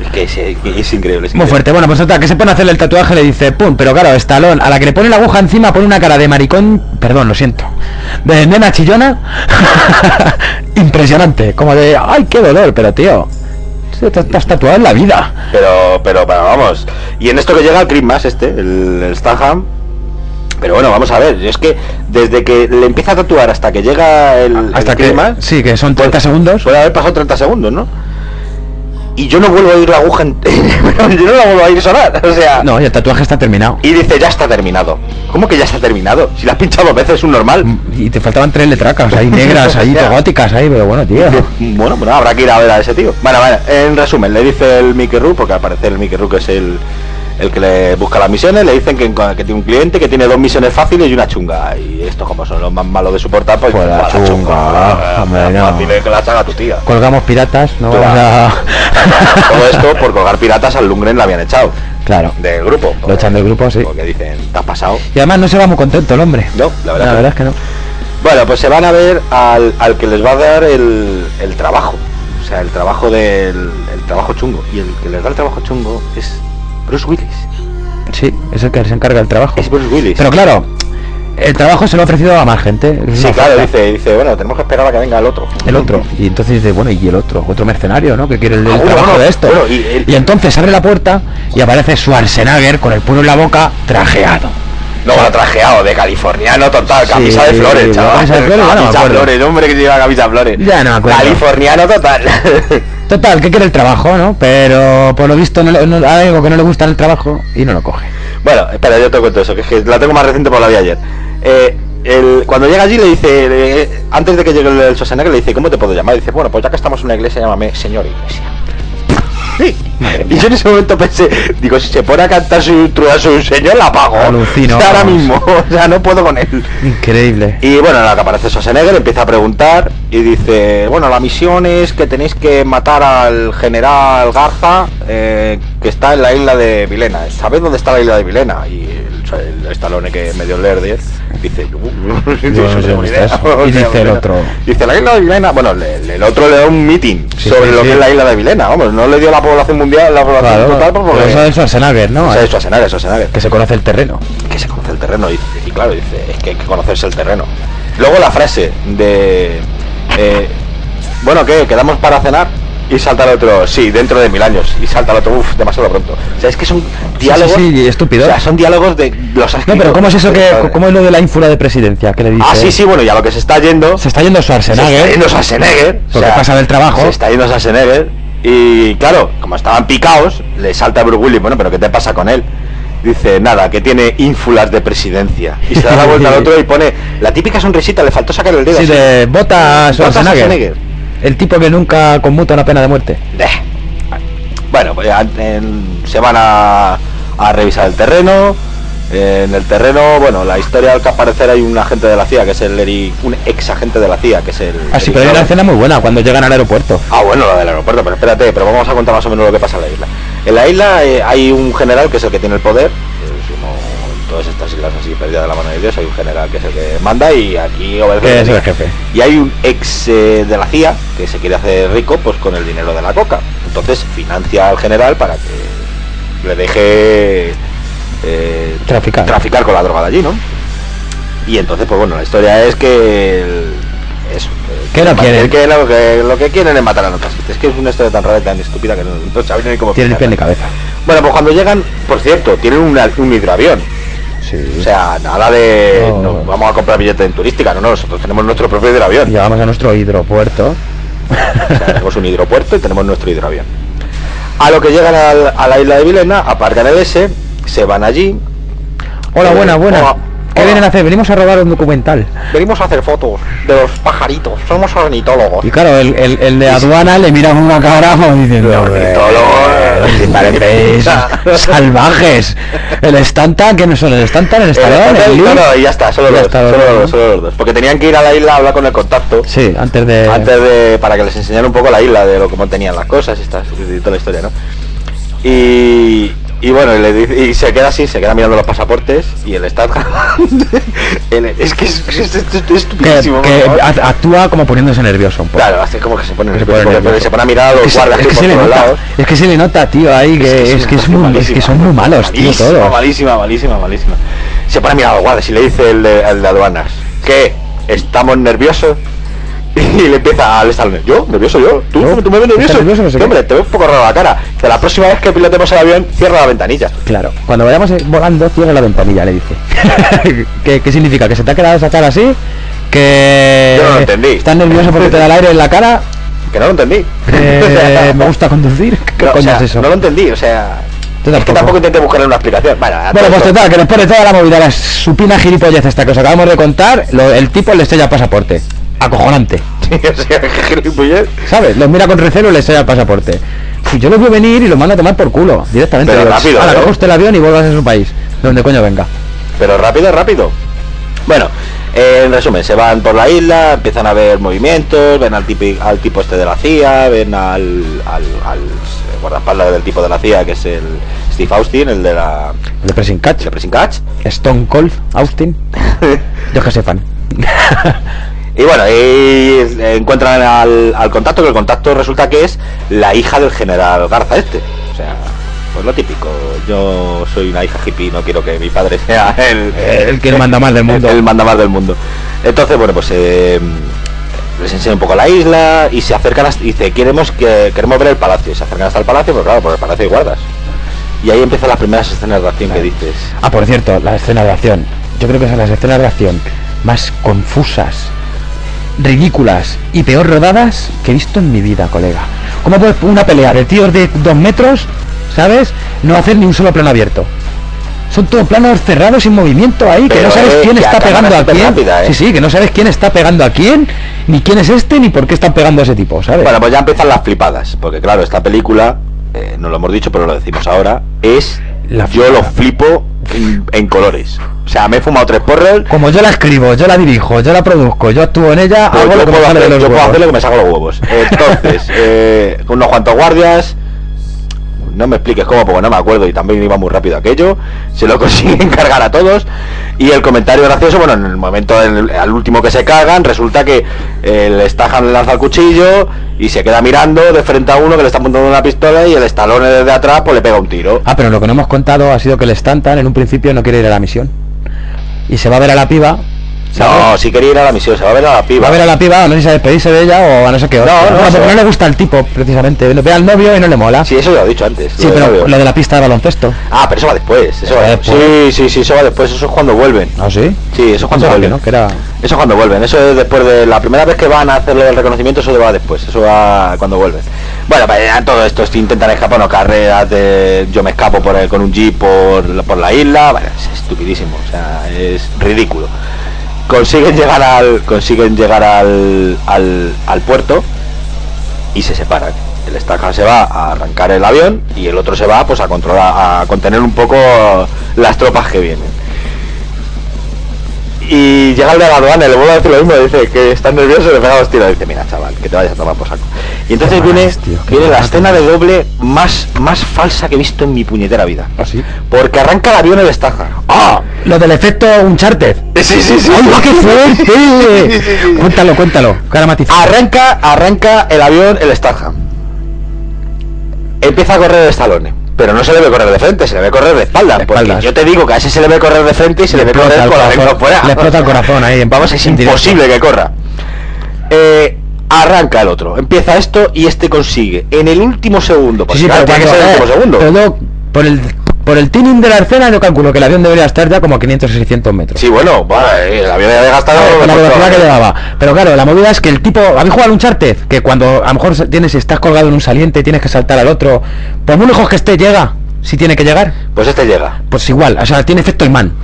Es que es, que es increíble. es Muy increíble. fuerte. Bueno, pues otra que se pone a hacerle el tatuaje le dice, pum, pero claro, Estalón, a la que le pone la aguja encima pone una cara de maricón, perdón, lo siento, de nena chillona, (laughs) impresionante, como de, ay, qué dolor, pero tío, te, te has tatuado en la vida. Pero, pero, pero vamos. Y en esto que llega el Christmas, este, el, el Statham. Pero bueno, vamos a ver, es que desde que le empieza a tatuar hasta que llega el, Hasta el que, Christmas, sí, que son 30 segundos. puede haber pasado 30 segundos, ¿no? Y yo no vuelvo a oír la aguja, en- (laughs) yo no la vuelvo a oír sonar, o sea... No, y el tatuaje está terminado. Y dice, ya está terminado. ¿Cómo que ya está terminado? Si la has pinchado dos veces es un normal. Y te faltaban tres letracas ahí (laughs) negras, ahí (laughs) góticas ahí, pero bueno, tío. Bueno, bueno, habrá que ir a ver a ese tío. Bueno, bueno, en resumen, le dice el Mickey Rourke, porque al parecer el Mickey Rourke es el, el que le busca las misiones, le dicen que, que tiene un cliente que tiene dos misiones fáciles y una chunga. Y estos como son los más malos de soportar, pues, Pues la pues, chunga, hombre, no. fáciles que la haga tu tía. Colgamos piratas, no Claro. vamos a... (laughs) Todo esto por colgar piratas al Lundgren la habían echado Claro. del grupo. Lo echan del grupo, sí. Porque dicen, te has pasado. Y además no se va muy contento el hombre. No, la verdad, La verdad es que no. Bueno, pues se van a ver al, al que les va a dar el, el trabajo. O sea, el trabajo del el trabajo chungo. Y el que les da el trabajo chungo es Bruce Willis. Sí, es el que se encarga del trabajo. Es Bruce Willis. Pero claro, el trabajo se lo ha ofrecido a más gente. sí, claro, dice, dice, bueno, tenemos que esperar a que venga el otro. El otro. Y entonces dice, bueno, ¿y el otro? Otro mercenario, ¿no? Que quiere el, Ah, trabajo bueno, de esto. bueno, y el- y entonces abre la puerta y aparece Schwarzenegger con el puño en la boca, trajeado. No, trajeado de californiano total, Sí, camisa de flores, sí, chaval. camisa de flores, no me Camisa acuerdo. flores, hombre que lleva camisa de flores. Ya no me acuerdo. Californiano total. (laughs) Total, que quiere el trabajo, ¿no? Pero por lo visto no, hay algo que no le gusta el trabajo y no lo coge. Bueno, espera, yo te cuento eso, que es que la tengo más reciente por la vi ayer. Eh, cuando llega allí le dice, antes de que llegue el, el le dice, ¿cómo te puedo llamar? Dice, bueno, pues ya que estamos en una iglesia, llámame señor iglesia. Y yo en ese momento pensé, digo, si se pone a cantar su su señor, la apago. Alucino, O (laughs) sea, ahora mismo, (laughs) o sea, no puedo con él. Increíble. Y bueno, en la que aparece Schwarzenegger empieza a preguntar y dice, bueno, la misión es que tenéis que matar al general Garza eh, que está en la isla de Vilena. ¿Sabéis dónde está la isla de Vilena? Y el el Stallone que medio lerder, dice, (laughs) eso. Y (laughs) dice el otro. Dice la isla de Vilena, bueno, le- el otro le da un meeting Sí, sobre sí, lo sí. que es la isla de Vilena, vamos, no le dio la población mundial, la población Claro, total, porque... eso es Schwarzenegger, ¿no? o sea, Schwarzenegger, Schwarzenegger Que se conoce el terreno. que se conoce el terreno y, y claro dice es que hay que conocerse el terreno luego la frase de eh, bueno qué quedamos para cenar y salta el otro sí dentro de mil años y salta el otro uff demasiado pronto o sea es que son diálogos sí, sí, estúpido. o sea son diálogos de los No, pero ¿cómo es eso que, cómo es lo de la ínfula de presidencia que le dice? ah sí sí bueno y a lo que se está yendo Se está yendo se está Schwarzenegger. yendo Schwarzenegger Porque pasa del trabajo. se está yendo Schwarzenegger y claro como estaban picados le salta a Bruce Willis bueno pero qué te pasa con él dice nada que tiene ínfulas de presidencia y se da la vuelta al otro y pone la típica sonrisita le faltó sacar el dedo Sí, así. de Schwarzenegger. Schwarzenegger. El tipo que nunca conmuta una pena de muerte. Eh. bueno pues ya, en- se van a, a revisar el terreno en el terreno bueno la historia al que aparecer hay un agente de la CIA que es el Eric un ex agente de la CIA que es el Ah, sí, pero hay una escena muy buena cuando llegan al aeropuerto. Ah, bueno, lo del aeropuerto, pero espérate, pero vamos a contar más o menos lo que pasa en la isla. En la isla eh, hay un general que es el que tiene el poder, todas estas islas así perdidas de la mano de Dios, hay un general que es el que manda y aquí obedece. Es el jefe. Y hay un ex eh, de la CIA que se quiere hacer rico pues con el dinero de la coca. Entonces financia al general para que le deje eh, Traficar. traficar con la droga de allí, ¿no? Y entonces, pues bueno, la historia es que el- eso, ¿Qué no quieren? que lo, que lo que quieren es matar a notas. Es que es una historia tan rara y tan estúpida que no, no saben ni cómo Tiene el pie de cabeza. Bueno, pues cuando llegan, por cierto, tienen una- un hidroavión. Sí. O sea, nada de No. vamos a comprar billetes en turística, no, no, nosotros tenemos nuestro propio hidroavión. Llegamos a nuestro hidropuerto. O sea, tenemos un hidropuerto y tenemos nuestro hidroavión. A lo que llegan al- a la isla de Vilena, aparcan el S, se van allí. Hola, Eh, buena, buena. hola, ¿Qué vienen a hacer? Venimos a robar un documental. Venimos a hacer fotos de los pajaritos, somos ornitólogos. Y claro, el, el, el de aduana le mira con una cara como diciendo... Ornitólogo, parecéis (laughs) salvajes. El Stanton, que no son el Stanton, el Stallone, el no, y ya está, solo, Ya los, está, solo, los dos, los- ¿no? solo los dos. Porque tenían que ir a la isla a hablar con el contacto. Sí, antes de... antes de para que les enseñara un poco la isla de lo cómo tenían las cosas y, estas- y toda la historia no y, y bueno y, le dice- y se queda así se queda mirando los pasaportes y el está (laughs) es que es, es- es- es que, estupidísimo que act- actúa como poniéndose nervioso un poco. claro hace como que se pone Que se nervioso, pone porque nervioso. se pone a mirar a Es los que, se, es que por se le todos nota, lados. es que se le nota, tío, ahí que es, que es muy, que son muy malos, tío, malísima, todos. malísima malísima malísima se pone a mirar a los guardias y le dice el de, el de aduanas que estamos nerviosos (laughs) y le empieza al estar yo nervioso yo tú, No, tú me ves ¿estás nervioso, nervioso? No sé hombre te ves un poco raro la cara que la próxima vez que pilotemos el avión cierra la ventanilla Claro, cuando vayamos eh, volando, cierra la ventanilla, le dice. (laughs) ¿Qué, qué significa? ¿Que se te ha quedado esa cara así? ¿Que Yo no lo entendí. estás nervioso porque te da el aire en la cara? que no lo entendí Eh, ¿Me gusta conducir? (laughs) ¿Qué No, o coño sea, es eso? no lo entendí o sea es que tampoco. intenté buscarle una explicación bueno, a Bueno, pues total, que después de toda la movida, la supina gilipollez esta que os acabamos de contar, lo- el tipo le el pasaporte. Acojonante. (laughs) o sea, que gilipollez. ¿Sabes? Los mira con recelo y les sella el pasaporte. Yo lo veo venir y lo mando a tomar por culo, directamente. Pero Digo, rápido, "Hala, ¿eh? coja usted el avión y vuelvas a su país, de donde coño venga. Pero rápido, rápido. Bueno, eh, en resumen, se van por la isla, empiezan a ver movimientos, ven al tipo, al tipo este de la CIA, ven al, al, al guardaespaldas del tipo de la CIA, que es el Steve Austin, el de la El de Pressing Catch. de Pressing Catch. Stone Cold, Austin. (laughs) Yo que sepan. (laughs) Y bueno, y encuentran al, al contacto, que el contacto resulta que es la hija del general Garza este. O sea, pues lo típico. Yo soy una hija hippie, no quiero que mi padre (laughs) sea el, El que manda más del mundo. (laughs) El, manda más del mundo. Entonces, bueno, pues eh, les enseña un poco la isla y se acercan hasta, dice, queremos que queremos ver el palacio. Y se acercan hasta el palacio, pero claro, por el palacio hay guardas. Y ahí empiezan las primeras escenas de acción que dices. Ah, por cierto, la escena de acción. Yo creo que son las escenas de acción más confusas, ridículas y peor rodadas que he visto en mi vida, colega. ¿Cómo puede una pelea de tíos de dos metros, ¿sabes? No hacer ni un solo plano abierto. Son todos planos cerrados sin movimiento ahí, que no sabes eh, quién está pegando a quién. rápida, ¿eh? Sí, sí, que no sabes quién está pegando a quién, ni quién es este, ni por qué están pegando a ese tipo, ¿sabes? Bueno, pues ya empiezan las flipadas, porque claro, esta película, eh, no lo hemos dicho, pero lo decimos ahora, es La yo lo flipo en, en colores. O sea, me he fumado tres porros, Como yo la escribo, yo la dirijo, yo la produzco, yo actúo en ella, pues hago yo, lo que me puedo sale de hacer, los yo puedo huevos. hacer lo que me saco los huevos. (laughs) Entonces, eh, unos cuantos guardias, no me expliques cómo, porque no me acuerdo y también iba muy rápido aquello. Se lo (laughs) consiguen cargar a todos. Y el comentario gracioso, bueno, en el momento, en el- al último que se cargan, resulta que el Stahan le lanza el cuchillo y se queda mirando de frente a uno que le está apuntando una pistola y el Stallone desde atrás pues le pega un tiro. Ah, pero lo que no hemos contado ha sido que el Stanton en un principio no quiere ir a la misión. Y se va a ver a la piba. ¿Sabes? No, si quería ir a la misión, se va a ver a la piba. Va a ver a la piba, no sé si a despedirse de ella o a no sé qué. No, hostia. no, porque se va. no le gusta el tipo, precisamente. Ve al novio y no le mola. Sí, eso ya lo he dicho antes. Sí, pero novio. lo de la pista de baloncesto. Ah, pero eso va después. Eso va después. Sí, sí, sí, eso va después. Eso es cuando vuelven. ¿Ah, sí? Sí, eso es cuando vuelven. no, que era... Eso es cuando vuelven, eso es después de la primera vez que van a hacerlo del reconocimiento, eso va después, eso va cuando vuelven. Bueno, pues ya todo esto, si intentan escapar, no carreras de yo me escapo por el- con un jeep por, la- por la isla, bueno, es estupidísimo, o sea, es ridículo. Consiguen llegar al consiguen llegar al, al, puerto y se separan. El Stahan se va a arrancar el avión y el otro se va pues a controlar, a contener un poco las tropas que vienen y llega el de la aduana y le vuelve a decir lo mismo, dice que está nervioso y le pega los tiros, dice, mira chaval, que te vayas a tomar por saco. Y entonces viene, más, tío, qué viene la más. escena de doble más, más falsa que he visto en mi puñetera vida. ¿Ah, sí? Porque arranca el avión el Stahan. ¡Ah! Lo del efecto Uncharted. Sí, sí, sí. ¡Ay, qué fuerte! (laughs) cuéntalo, cuéntalo. Cara matizada. Arranca, arranca el avión el Stahan. Empieza a correr el Stallone. Pero no se le ve correr de frente, se le ve correr de espaldas. De porque yo te digo que a ese se le ve correr de frente y se le, explota correr el con la corazón, lengua fuera. le explota el corazón ahí en- Vamos, es directo. imposible que corra. Eh, arranca el otro, empieza esto y este consigue en el último segundo. porque Sí, sí, claro, pero tiene que ser el último segundo. pero luego, por el por el tuning de la escena yo calculo que el avión debería estar ya como a 500 o 600 metros. Sí, bueno, vale, el avión había gastado Con la velocidad que llevaba. Pero claro, la movida es que el tipo. ¿Habéis jugado al Uncharted? Que cuando a lo mejor tienes, estás colgado en un saliente tienes que saltar al otro. Por muy lejos que esté, llega. Si tiene que llegar. Pues este llega. Pues igual, o sea, tiene efecto imán.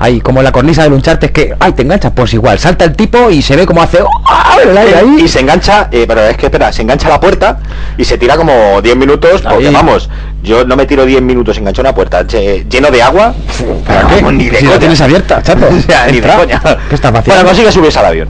Ahí, como la cornisa del Uncharted que, ay, te enganchas, pues igual, salta el tipo y se ve como hace, ¡ah! ahí. Y se engancha, eh, pero es que espera, se engancha a la puerta y se tira como 10 minutos, porque Ahí. vamos, yo no me tiro 10 minutos engancho una puerta lleno de agua. ¿Para qué? Vamos, Ni de si coña. la tienes abierta, chato. (laughs) O sea, ni de Entra. coña. ¿Qué estás haciendo? Bueno, consigue subirse al avión.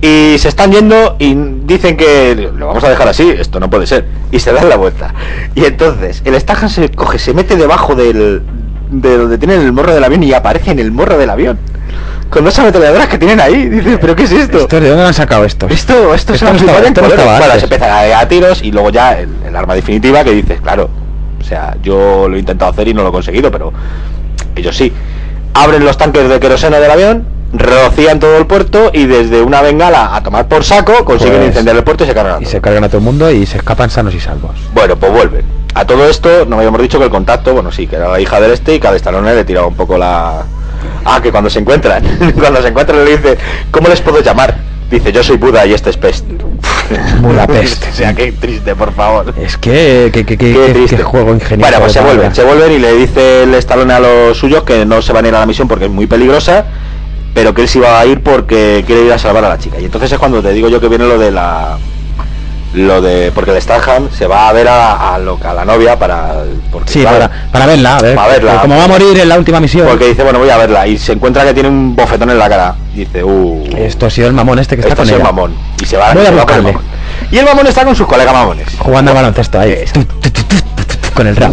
Y se están yendo y dicen que lo vamos a dejar así, esto no puede ser. Y se dan la vuelta. Y entonces el Stahan se coge, se mete debajo del de donde tienen el morro del avión y aparece en el morro del avión. Con dos ametralladoras que tienen ahí. Dice, ¿pero qué es esto? Esto, ¿De dónde han sacado esto? Esto, esto, estaba- flipada en colores. Bueno, se empiezan a, a tiros y luego ya el, el arma definitiva que dices, claro, o sea, yo lo he intentado hacer y no lo he conseguido, pero ellos sí. Abren los tanques de queroseno del avión, rocían todo el puerto y desde una bengala a tomar por saco consiguen Pues- incendiar el puerto y se cargan a Y se cargan a todo el mundo y se escapan sanos y salvos. Bueno, pues vuelven. A todo esto no habíamos dicho que el contacto, bueno, sí, que era la hija del este y que al Stallone le tiraba un poco la... Ah, que cuando se encuentran, (laughs) cuando se encuentran le dice, ¿cómo les puedo llamar? Dice, yo soy Buda y este es Pest. (laughs) Budapest. (laughs) o sea, qué triste, por favor. Es que, que, que, que- juego ingenioso. Bueno, pues se vuelven, se vuelven y le dice el Stallone a los suyos que no se van a ir a la misión porque es muy peligrosa, pero que él sí va a ir porque quiere ir a salvar a la chica. Y entonces es cuando te digo yo que viene lo de la lo de porque el Statham se va a ver a, a, lo- a la novia para porque, Sí, claro, para, para verla, a ver. Para verla. Como va a morir en la última misión. porque dice bueno voy a verla y se encuentra que tiene un bofetón en la cara y dice uh Esto ha sido el mamón este que está esto con ella. mamón y se va, Voy a se va con el buscarle. mamón. y el mamón está con sus colegas mamones Jugando al baloncesto ahí. Tu, tu, tu, Con el rap.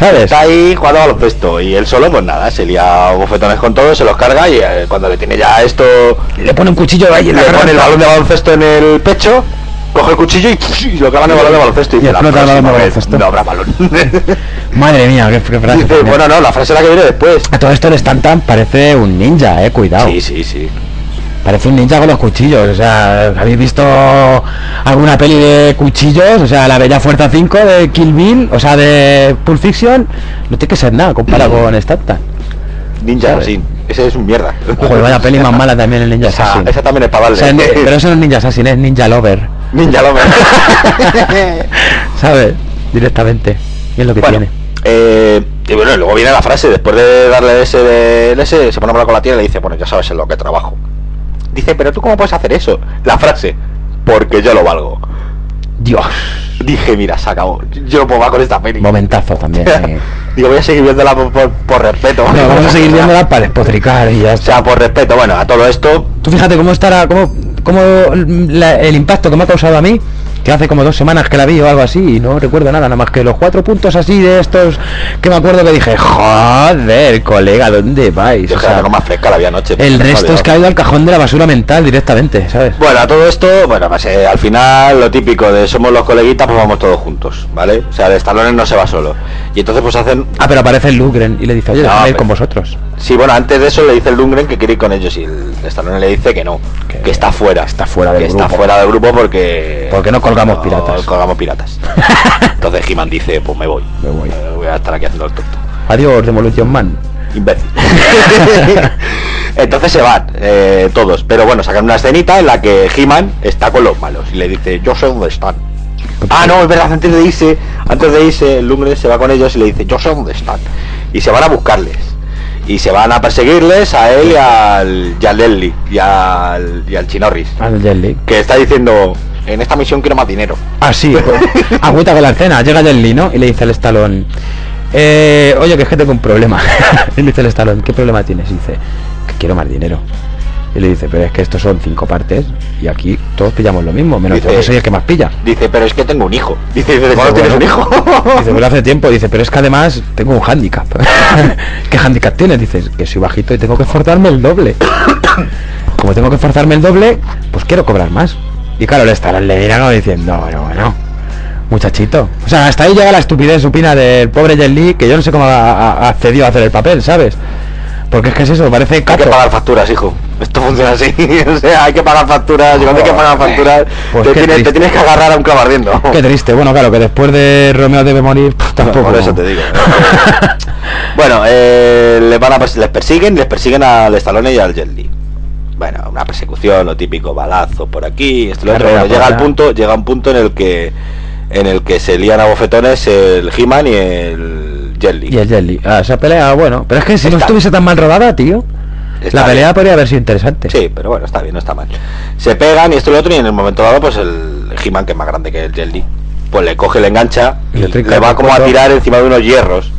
¿Sabes? Está ahí jugando a baloncesto y él solo, pues nada, se lía bofetones con todos, se los carga y eh, cuando le tiene ya esto, Le pone un cuchillo ahí en la le pone el garganta. balón de baloncesto en el pecho, coge el cuchillo y, (laughs) y lo clava en el balón de baloncesto y, Y dice, la balón de baloncesto. No habrá balón. (laughs) Madre mía, qué, qué frase. dice, bueno, no, la frase es la que viene después. A todo esto el Stanton parece un ninja, eh, cuidado. Sí, sí, sí. Parece un ninja con los cuchillos. O sea, ¿habéis visto alguna peli de cuchillos? O sea, la Bella Fuerza 5 de Kill Bill, o sea, de Pulp Fiction, no tiene que ser nada comparado con Stanton. Ninja. Assassin. Ese es un mierda. Joder, vaya peli más mala también el Ninja Assassin. esa también es para O darle. sea, pero eso no es Ninja Assassin, es Ninja Lover. Ninja lo (laughs) ¿Sabes? Directamente. Y es lo que bueno, tiene. eh, y bueno, luego viene la frase, después de darle ese de ese, se pone a hablar con la tía y le dice, bueno, ya sabes en lo que trabajo. Dice, pero tú cómo puedes hacer eso? La frase, porque yo lo valgo. Dios. Dije, mira, se acabó. Yo no puedo más con esta peli. Momentazo también. (laughs) Digo, voy a seguir viéndola por, por- por respeto. No, vamos a seguir viéndola para despotricar y ya O está. sea, por respeto, bueno, a todo esto, Tú fíjate cómo estará, cómo, cómo la- el impacto que me ha causado a mí que hace como dos semanas que la vi o algo así y no recuerdo nada, nada más que los cuatro puntos así de estos que me acuerdo que dije, joder, colega, ¿dónde vais? Yo O la sea, tengo más fresca la vi anoche. el Me resto es que ha ido al cajón de la basura mental directamente, ¿sabes? Bueno, a todo esto, bueno, pues eh, al final lo típico de somos los coleguitas, pues vamos todos juntos, ¿vale? O sea, el Stallone no se va solo. Y entonces pues hacen... Ah, pero aparece el Lugren y le dice, oye, No, déjame ir pero- con vosotros. Sí, bueno, antes de eso le dice el Lundgren que quiere ir con ellos y el Stallone le dice que no, Que que, está fuera. está fuera del que está grupo. fuera del grupo porque... Porque no colgamos piratas. colgamos piratas. (laughs) entonces He-Man dice, pues me voy. Me voy. Eh, voy a estar aquí haciendo el tonto. Adiós, Demolition Man. Imbécil. (laughs) Entonces se van eh, todos. Pero bueno, sacan una escenita en la que He-Man está con los malos y le dice, yo sé dónde están. Ah, no, es verdad, antes de irse, antes de irse, el Lundgren se va con ellos y le dice, yo sé dónde están. Y se van a buscarles. Y se van a perseguirles a él y al, y al y al, y al Chinorris. Al Li. Que está diciendo, en esta misión quiero más dinero. Ah, sí, pues, (laughs) (laughs) agüita con la escena. Llega Li, ¿no? Y le dice al Stallone, eh, oye, que es que tengo un problema. (laughs) y le dice el Stallone, ¿qué problema tienes? Y dice, que quiero más dinero. Y le dice, pero es que estos son cinco partes y aquí todos pillamos lo mismo, menos Dice- yo que soy el que más pilla. Dice, pero es que tengo un hijo. (laughs) Dice, ¿desde Dice, cuándo tienes un hijo? (laughs) Dice, pero hace tiempo, dice, pero es que además tengo un hándicap. (laughs) ¿Qué hándicap tienes? Dices, que soy bajito y tengo que forzarme el doble. (coughs) Como tengo que forzarme el doble, pues quiero cobrar más. Y claro, le estarán le dirán diciendo, bueno, bueno, muchachito. O sea, hasta ahí llega la estupidez supina del pobre Jet Li, que yo no sé cómo ha, ha- accedió a hacer el papel, ¿sabes? Porque es que es eso, parece Hay que pagar facturas, hijo. Esto funciona así. (laughs) o sea, hay que pagar facturas. Y cuando hay que pagar facturas, Pues te, tienes, te tienes que agarrar a un clavo ardiendo. Qué triste. Bueno, claro, que después de Romeo debe morir, pff, tampoco. Por eso te digo. (laughs) bueno, eh, les, van a, les persiguen, les persiguen al Stallone y al Jet Li. Bueno, una persecución, lo típico, balazo por aquí, esto lo otro. Llega al punto, llega un punto en el que en el que se lían a bofetones el He-Man y el Jet Li. Y el Jet Li. Ah, esa pelea, bueno. Pero es que si no estuviese tan mal rodada, tío. Está la pelea bien. podría haber sido interesante. Sí, pero bueno, está bien, no está mal. Se pegan y esto y lo otro y en el momento dado pues el He-Man, que es más grande que el Jet Li, pues le coge, le engancha Y y le va como a tirar encima de unos hierros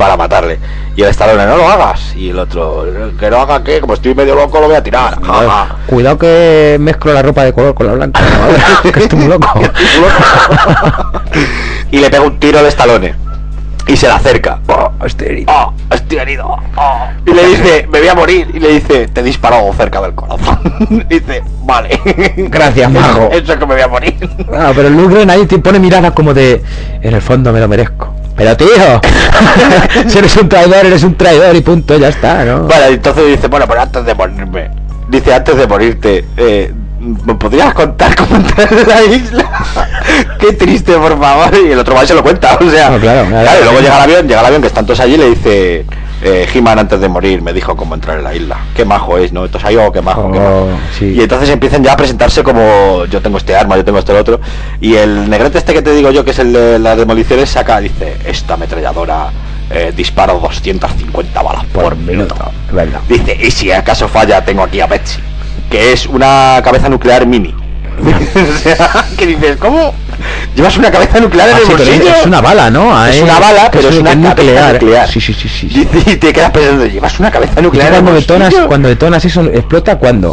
para matarle. Y el Stallone, no lo hagas. Y el otro, que no haga que, como estoy medio loco, lo voy a tirar. Cuidado que mezclo la ropa de color con la blanca. (laughs) ¿no? que estoy muy loco. (laughs) (laughs) y le pega un tiro al Stallone. Y se le acerca. Oh, estoy herido. Oh, estoy herido. Oh. Y le dice, me voy a morir. Y le dice, te he disparado cerca del corazón. dice, vale. Gracias, mago. Eso es que me voy a morir. Ah, pero el Lundgren ahí te pone mirada como de en el fondo me lo merezco. Pero tío, (laughs) si eres un traidor, eres un traidor y punto, ya está, ¿no? Vale, entonces dice, bueno, pero antes de morirme, dice, antes de morirte, eh, ¿me podrías contar cómo entrar en la isla? (laughs) Qué triste, por favor. Y el otro va y se lo cuenta, o sea. No, claro, claro, claro. y luego llega el avión, llega el avión, que están todos allí y le dice, eh, He-Man antes de morir me dijo cómo entrar en la isla. Qué majo es, ¿no? Entonces ahí, oh, qué majo, qué Oh, majo. sí. Y entonces empiezan ya a presentarse como yo tengo este arma, yo tengo este otro. Y el negrete este que te digo yo, que es el de las demoliciones, saca, dice, esta ametralladora eh, dispara 250 balas por, minuto. Verdad. Dice, y si acaso falla, tengo aquí a Betsy, que es una cabeza nuclear mini. (laughs) o sea, que dices, ¿cómo? ¿Llevas una cabeza nuclear en Ah, el sí, bolsillo? es una bala, ¿no? Es una bala, pero es una cabeza nuclear. nuclear. Sí, sí, sí, sí. sí. (laughs) Dice, y te quedas pensando, ¿llevas una cabeza ¿Y tú nuclear en el cuando detonas, (laughs) cuando detonas eso explota cuando?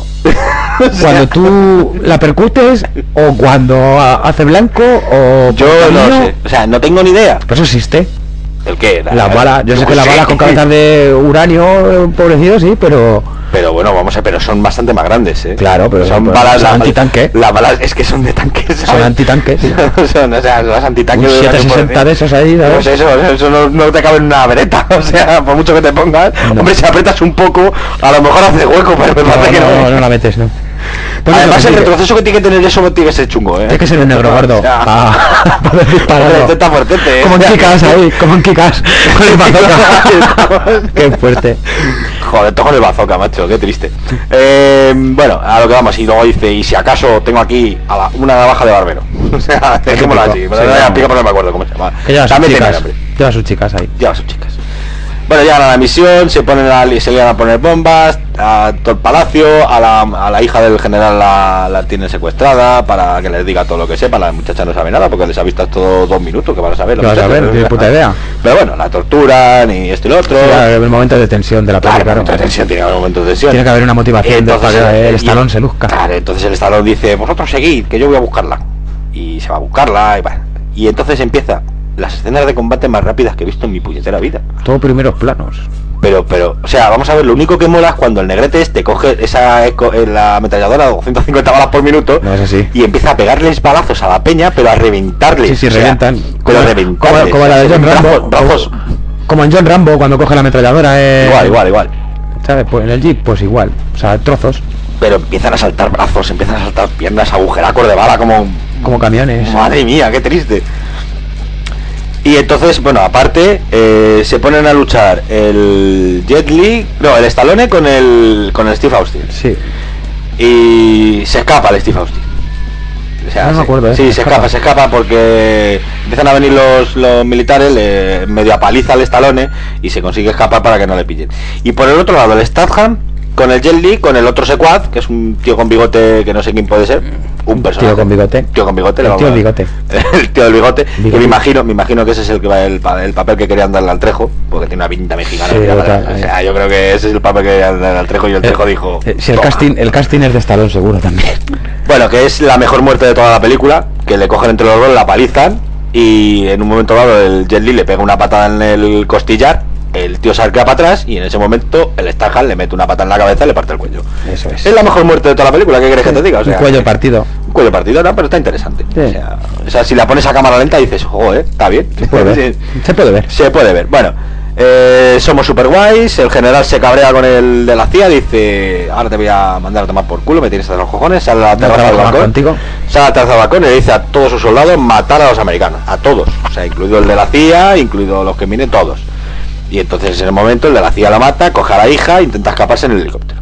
O sea, Cuando tú la percutes o cuando ha- hace blanco o Yo no sé, o sea, no tengo ni idea. Pero eso existe. ¿El qué? La- Las balas, yo sé que las sé. balas con cabezas de uranio eh, pobrecido sí, pero Pero bueno, vamos a pero son bastante más grandes, ¿eh? Claro, pero son son- balas antitanque. Las balas es que son de tanques, son antitanques. (laughs) son, o sea, las Un antitanques de uranio 760 de esos ahí, ¿sabes? Pues eso, eso no, no te cabe en una vereta, (laughs) o sea, por mucho que te pongas, No. hombre, si apretas un poco, a lo mejor hace hueco, pero me No, parece que no, no la metes, no. Además, el retroceso que tiene que tener eso tiene que ser chungo, ¿eh? Tiene que ser un negro gordo. Ah, para (laughs) dispararlo. Hombre, está fuertete, ¿eh? Como en Kikas ahí, como en Kikas. Con el bazooka. (laughs) Qué fuerte. Joder, todo con el bazooka, macho, qué triste. Eh, bueno, a lo que vamos, y luego dice, y si acaso tengo aquí a la- una navaja de barbero. (laughs) O sea, dejémoslo típico. así, Sí, pero no. no me acuerdo cómo se llama. Que lleva sus chicas. Lleva sus chicas ahí. Lleva sus chicas. Bueno, llegan a la misión, se ponen a, se llegan a poner bombas a todo el palacio, a la, a la hija del general la, la tienen secuestrada para que les diga todo lo que sepa, la muchacha no sabe nada porque les ha visto estos dos minutos que van a saber. la ¿Qué vas a ver? No tiene puta idea. Pero bueno, la torturan y esto y lo otro. Ya, el momento de tensión de la Claro, película. momento de tensión, tiene que haber un momento de tensión. Tiene que haber una motivación de- Entonces, para que el estalón se luzca. Claro, entonces el estalón dice, vosotros seguid, que yo voy a buscarla. y se va a buscarla y, bueno, y entonces empieza las escenas de combate más rápidas que he visto en mi puñetera vida. Todo primeros planos. Pero, pero, o sea, vamos a ver, lo único que mola es cuando el negrete este coge esa eco- eh, la ametralladora de 250 balas por minuto No es así. y empieza a pegarles balazos a la peña, pero a reventarles. Sí, sí, o sea, revientan. Pero a Como- reventarles. como, como la de John Rambo. brazos- Como en John Rambo cuando coge la ametralladora. eh, igual, igual, igual. ¿Sabes? Pues en el Jeep, pues igual. O sea, trozos. Pero empiezan a saltar brazos, empiezan a saltar piernas, agujeracos de bala como... Como camiones. Madre mía, qué triste. Y entonces, bueno, aparte, eh, se ponen a luchar el Jet Li, no, el Stallone con el, con el Steve Austin. Sí. Y se escapa el Steve Austin. O sea, No me sí, acuerdo, ¿eh? Sí, Se se escapa. escapa, se escapa porque empiezan a venir los, los militares, le medio apaliza al Stallone y se consigue escapar para que no le pillen. Y por el otro lado, el Statham con el Jet Li, con el otro secuad, que es un tío con bigote que no sé quién puede ser, un personaje. con bigote. Tío con bigote, El tío bigote. (laughs) el tío del bigote, que Bigote. me imagino, me imagino que ese es el que va el, el papel que querían darle al Trejo, porque tiene una pinta mexicana. Sí, o sea, yo creo que ese es el papel que querían darle al Trejo y el Trejo dijo. Eh, si el "Toma". casting, el casting es de Stallone seguro también. Bueno, que es la mejor muerte de toda la película, que le cogen entre los dos, la palizan y en un momento dado el Jet Li le pega una patada en el costillar, el tío se arquea para atrás y en ese momento el Statham le mete una patada en la cabeza y le parte el cuello. Eso es. Es la mejor muerte de toda la película, ¿qué quieres que te diga? O sea, un cuello partido. un cuello partido, no, pero está interesante. Sí. O, sea, o sea, si la pones a cámara lenta dices, ojo, eh, está bien. Se puede ver. (laughs) Se puede ver. Se puede ver. Bueno, eh, somos super guays. El general se cabrea con el de la CIA. Dice: Ahora te voy a mandar a tomar por culo. Me tienes hasta los cojones. Sale a la No terraza del balcón. contigo. Sale a la terraza del balcón y le dice a todos sus soldados: matar a los americanos. A todos. O sea, incluido el de la CIA, incluido los que vienen, todos. Y entonces en el momento el de la CIA la mata, coge a la hija e intenta escaparse en el helicóptero.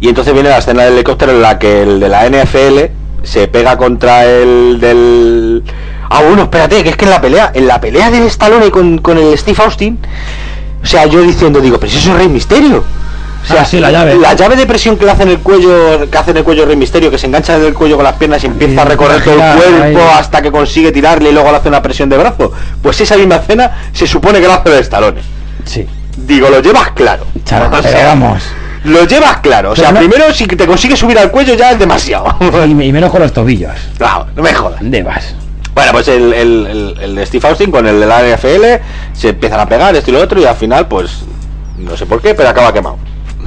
Y entonces viene la escena del helicóptero en la que el de la NFL se pega contra el del... Ah, bueno, espérate, que es que en la pelea, en la pelea del Stallone con, con el Steve Austin, o sea, yo diciendo, digo, pero si eso es Rey Misterio. Sea, Ah, sí, la llave. La llave de presión que le hace en el cuello, que hace en el cuello Rey Misterio, que se engancha en el cuello con las piernas y empieza a recorrer todo el cuerpo ahí. hasta que consigue tirarle y luego le hace una presión de brazo. Pues esa misma escena se supone que la hace el Stallone. Sí. Digo, lo llevas claro. O sea, vamos. Lo llevas claro. O sea, no- primero si te consigues subir al cuello ya es demasiado. Y, y menos con los tobillos. no, no me jodas. ¿Dónde vas? Bueno, pues el, el, el- el de Steve Austin con el de la NFL se empiezan a pegar esto y lo otro y al final pues no sé por qué, pero acaba quemado.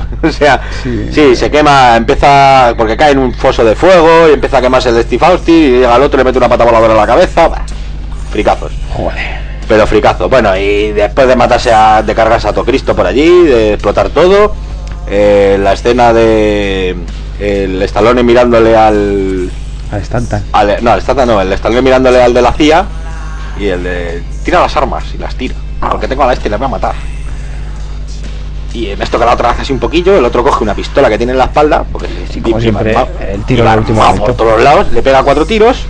(laughs) o sea, sí. Sí. se quema, empieza porque cae en un foso de fuego y empieza a quemarse el de Steve Austin y llega al otro le mete una pata voladora en la cabeza. Bah, fricazos. Joder. Pero fricazo. Bueno, y después de matarse a, de cargarse a todo Cristo por allí, de explotar todo, eh, la escena de el Stallone mirándole al, A estanta. al- no, el Stallone no, el Stallone mirándole al de la CIA y el de tira las armas y las tira, porque tengo a la este y la voy a matar. Y en esto que la otra hace así un poquillo, el otro coge una pistola que tiene en la espalda, porque sí, como siempre, va- el tiro va- último va por todos lados, le pega cuatro tiros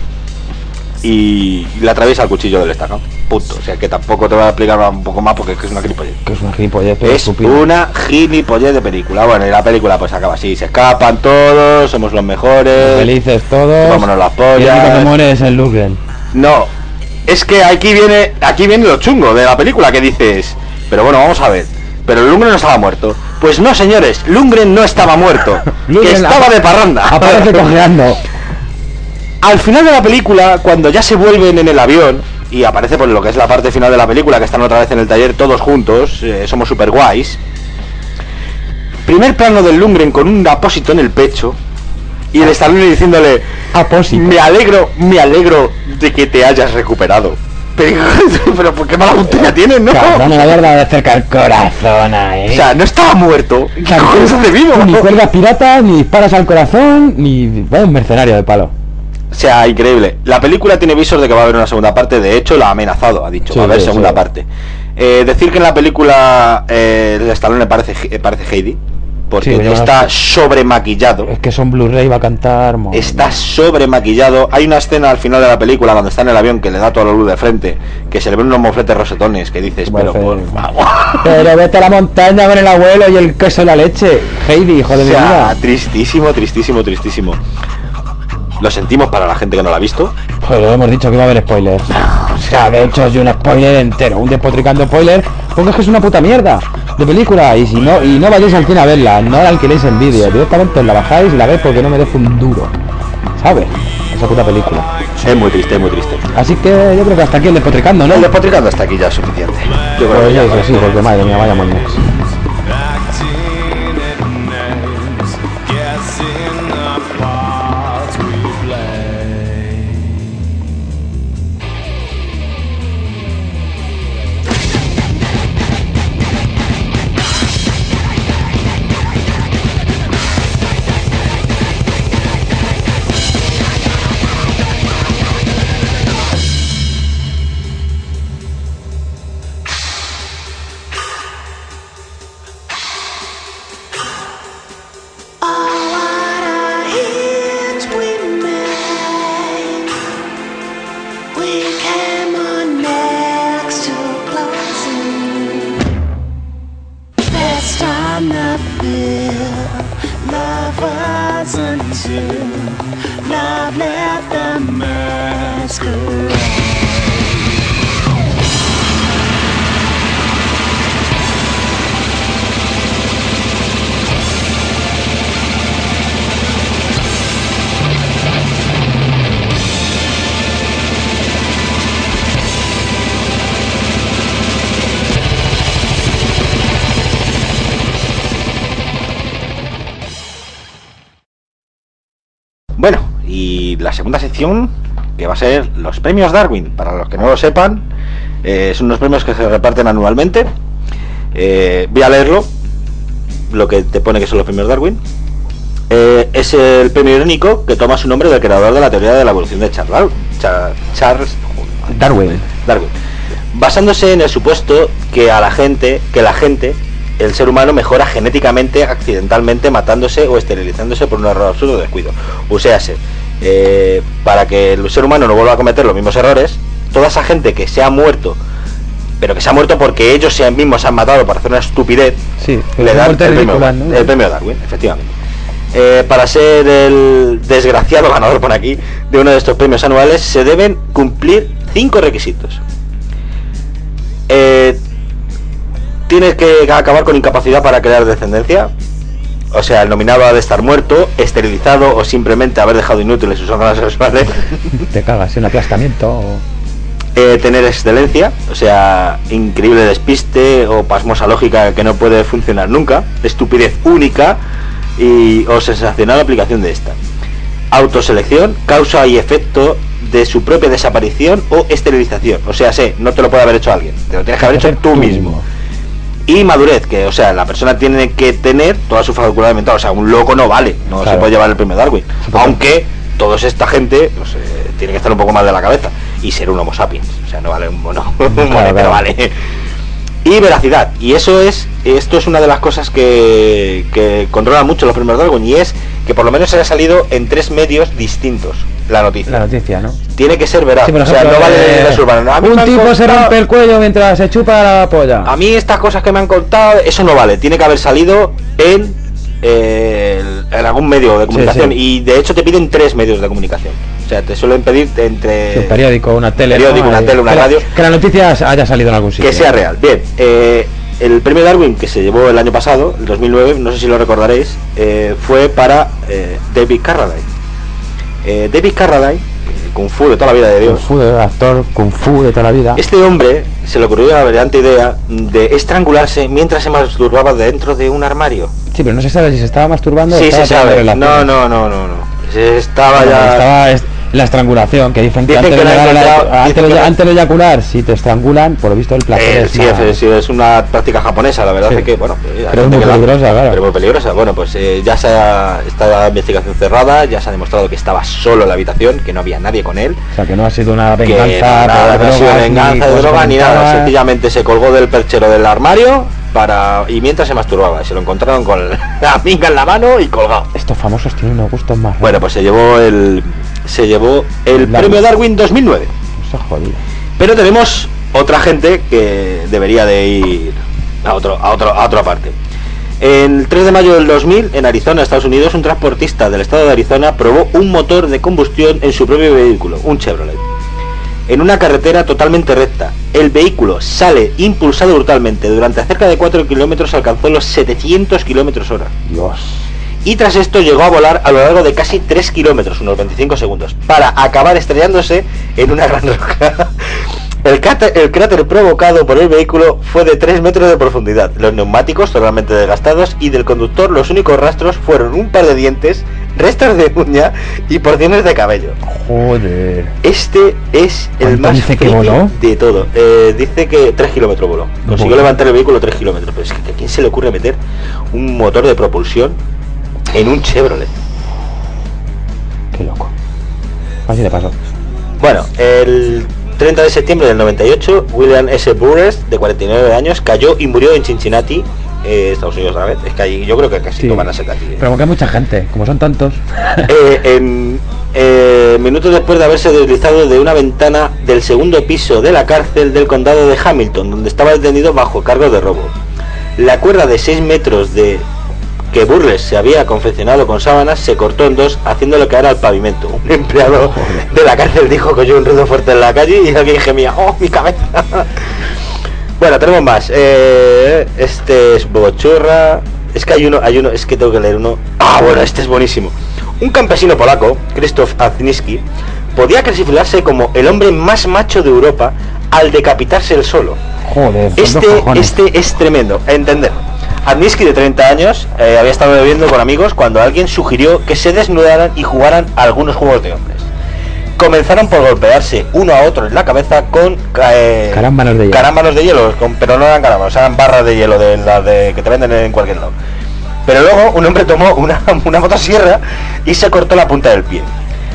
y le atraviesa el cuchillo del Stallone. Punto. O sea que tampoco te voy a explicar un poco más porque es una gilipollez. Que es una gilipollez, pero Es estúpido. una gilipollez de película. Bueno, y la película pues acaba así. Se escapan todos, somos los mejores. Felices todos. Vámonos las Y el único que pollas. muere es el Lundgren. No, es que aquí viene, aquí viene lo chungo de la película que dices, pero bueno, vamos a ver. Pero Lundgren no estaba muerto. Pues no, señores, Lundgren no estaba muerto. (laughs) que estaba de parranda. Aparece (laughs) cojeando. Al final de la película, cuando ya se vuelven en el avión, y aparece por lo que es la parte final de la película, que están otra vez en el taller todos juntos, eh, somos super guays. Primer plano del Lundgren con un apósito en el pecho, y el Stallone diciéndole, Apósito. me alegro, me alegro de que te hayas recuperado. Pero, (laughs) pero ¿por qué mala puntería tienes, no? La verdad de cerca el corazón ahí. O sea, no estaba muerto. ¿Qué Claro, cojones hace vivo? Ni cuelgas piratas, ni disparas al corazón, ni. Vaya un mercenario de palo. O sea, increíble. La película tiene visos de que va a haber una segunda parte. De hecho, la ha amenazado, ha dicho. Sí, va a haber sí, segunda sí. parte. Eh, decir que en la película eh, el Stallone parece, eh, parece Heidi. Porque Sí, yo- está sobre maquillado. Es que son Blu-ray, va a cantar. Está sobre maquillado. Hay una escena al final de la película cuando está en el avión que le da toda la luz de frente. Que se le ven unos mofletes rosetones. Que dices, pero por favor. (laughs) Pero vete a la montaña con el abuelo y el queso y la leche. Heidi, hijo de O mi vida. tristísimo, tristísimo, tristísimo. Lo sentimos para la gente que no la ha visto. Pues lo hemos dicho que va a haber spoilers. O sea, de hecho es un spoiler entero, un despotricando spoiler, porque es que es una puta mierda de película y si no y no vayáis al cine a verla, no la alquiléis en vídeo, directamente os la bajáis y la veis porque no merece un duro. ¿Sabes? esa puta película. Es muy triste, es muy triste. Así que yo creo que hasta aquí el despotricando, ¿no? El despotricando hasta aquí ya es suficiente. Yo creo Pues que ya eso sí, porque madre mía, vaya moñas. Ser los premios Darwin. Para los que no lo sepan, eh, son unos premios que se reparten anualmente. Eh, voy a leerlo, lo que te pone que son los premios Darwin. Eh, es el premio irónico que toma su nombre del creador de la teoría de la evolución de Charles Darwin. Charles Darwin. Darwin. Basándose en el supuesto que a la gente, que la gente, el ser humano mejora genéticamente, accidentalmente, matándose o esterilizándose por un error absurdo de descuido. O sea, se- eh, para que el ser humano no vuelva a cometer los mismos errores, toda esa gente que se ha muerto, pero que se ha muerto porque ellos se han mismos se han matado para hacer una estupidez, Sí, le dan el premio, el premio Darwin, efectivamente. Eh, para ser el desgraciado ganador por aquí de uno de estos premios anuales se deben cumplir cinco requisitos. Eh, tienes que acabar con incapacidad para crear descendencia. O sea, el nominado ha de estar muerto, esterilizado o simplemente haber dejado inútiles sus órganos sexuales. Te cagas, un aplastamiento. o- Eh, tener excelencia, o sea, increíble despiste o pasmosa lógica que no puede funcionar nunca, estupidez única y o sensacional aplicación de esta. Autoselección, causa y efecto de su propia desaparición o esterilización. O sea, sé, no te lo puede haber hecho alguien, te lo tienes que haber hecho tú mismo. Y madurez, que o sea, la persona tiene que tener toda su facultad mental, o sea, un loco no vale, no se puede llevar el premio Darwin. Aunque toda esta gente pues, eh, tiene que estar un poco más de la cabeza y ser un homo sapiens, o sea, no vale un mono, (laughs) un claro. vale. Y veracidad, y eso es, esto es una de las cosas que, que controla mucho los premios Darwin y es que por lo menos haya salido en tres medios distintos la noticia. La noticia, ¿no? Tiene que ser Sí, por o sea, no vale eh, un tipo se rompe el cuello mientras se chupa la polla. a mí estas cosas que me han contado, eso no vale. Tiene que haber salido en, eh, en algún medio de comunicación. sí. Y de hecho te piden tres medios de comunicación. O sea, te suelen pedir entre... Un periódico, una tele. periódico, ¿no? una tele, una Que la- radio. Que la noticia haya salido en algún sitio. Que sea real. Bien, eh, el premio Darwin que se llevó el año pasado, el 2009, no sé si lo recordaréis, eh, fue para eh, David Carradine. Eh, David Carradine, Kung Fu de toda la vida de Kung Dios. Fu, de actor Kung Fu de toda la vida. Este hombre se le ocurrió la brillante idea de estrangularse mientras se masturbaba dentro de un armario. Sí, pero no se sabe si se estaba masturbando o Sí, estaba se sabe. No, no, no, no, no. Se estaba ya. Estaba es- la estrangulación, que dicen que Dicen antes, que de la- antes, de, antes de eyacular, si te estrangulan, por lo visto el placer Eh, es sí, más- es, sí, es una práctica japonesa, la verdad Sí. es que, bueno, Pero es muy la- peligrosa, claro. Pero muy peligrosa. Bueno, pues eh, ya se ha, está la investigación cerrada, ya se ha demostrado que estaba solo en la habitación, que no había nadie con él, O sea, que no ha sido una que venganza, nada, por no ha sido drogas, venganza ni de cosas droga ni nada, comentadas. sencillamente se colgó del perchero del armario para y mientras se masturbaba, se lo encontraron con (laughs) la minga en la mano y colgado. Estos famosos tienen unos gustos más Bueno, pues se llevó el se llevó el Darwin. premio Darwin 2009. Eso es jodido. Pero tenemos otra gente que debería de ir a otro a otro a otra parte. El 3 de mayo del 2000, en Arizona, Estados Unidos, un transportista del estado de Arizona probó un motor de combustión en su propio vehículo, un Chevrolet. En una carretera totalmente recta, el vehículo sale impulsado brutalmente. Durante cerca de 4 kilómetros alcanzó los 700 kilómetros hora. Dios. Y tras esto llegó a volar a lo largo de casi 3 kilómetros, unos 25 segundos, para acabar estrellándose en una gran roca. (laughs) El cráter, el cráter provocado por el vehículo fue de 3 metros de profundidad, los neumáticos totalmente desgastados y del conductor los únicos rastros fueron un par de dientes, restos de uña y porciones de cabello. Joder. Este es el ¿Cuánto más dice que friki voló? de todo. Eh, dice que 3 kilómetros voló. Consiguió levantar el vehículo 3 kilómetros. Pero es que ¿a quién se le ocurre meter un motor de propulsión en un Chevrolet? Qué loco. Así de paso. Bueno, el 30 de septiembre del 98, William S. Burres, de 49 años, cayó y murió en Cincinnati, eh, Estados Unidos vez. Es que ahí yo creo que casi Sí. todas van a aquí. eh. Pero porque hay mucha gente, como son tantos. (laughs) Eh, en, eh, minutos después de haberse deslizado de una ventana del segundo piso de la cárcel del condado de Hamilton, donde estaba detenido bajo cargo de robo. La cuerda de 6 metros de que Burles se había confeccionado con sábanas se cortó en dos, haciéndolo caer al pavimento. Un empleado de la cárcel dijo que oyó un ruido fuerte en la calle y alguien gemía, ¡oh, mi cabeza! bueno, tenemos más. Eh, este es Bochurra. Es que hay uno, hay uno, es que tengo que leer uno. Ah, bueno, este es buenísimo. Un campesino polaco, Krzysztof Azniski, podía clasificarse como el hombre más macho de Europa al decapitarse el solo. Joder, Este, este es tremendo, a entender. Adniski de 30 años eh, había estado bebiendo con amigos cuando alguien sugirió que se desnudaran y jugaran algunos juegos de hombres. Comenzaron por golpearse uno a otro en la cabeza con eh, Carámbanos de hielo. carámbanos de hielo, con- pero no eran carámbanos, eran barras de hielo de las de, que te venden en cualquier lado. Pero luego un hombre tomó una, (laughs) una motosierra y se cortó la punta del pie.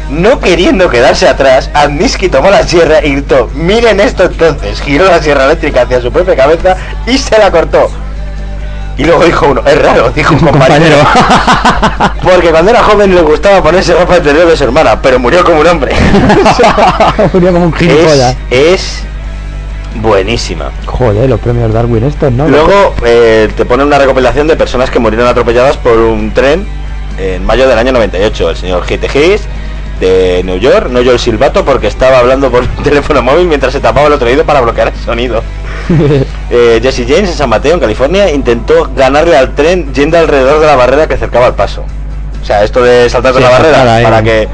No queriendo quedarse atrás, Adniski tomó la sierra y gritó, miren esto entonces, giró la sierra eléctrica hacia su propia cabeza y se la cortó. Y luego dijo uno, es raro, dijo un compañero, (laughs) porque cuando era joven le gustaba ponerse ropa interior de su hermana, pero murió como un hombre. (laughs) Murió como un gilipollas. es buenísima. Joder, los premios Darwin estos, ¿no? Luego eh, te pone una recopilación de personas que murieron atropelladas por un tren en mayo del año 98. El señor G.T. Hayes de New York no oyó el silbato porque estaba hablando por (laughs) teléfono móvil mientras se tapaba el otro oído para bloquear el sonido. Eh, Jesse James en San Mateo, en California, intentó ganarle al tren yendo alrededor de la barrera que cercaba el paso. O sea, esto de saltar de Sí, la barrera para que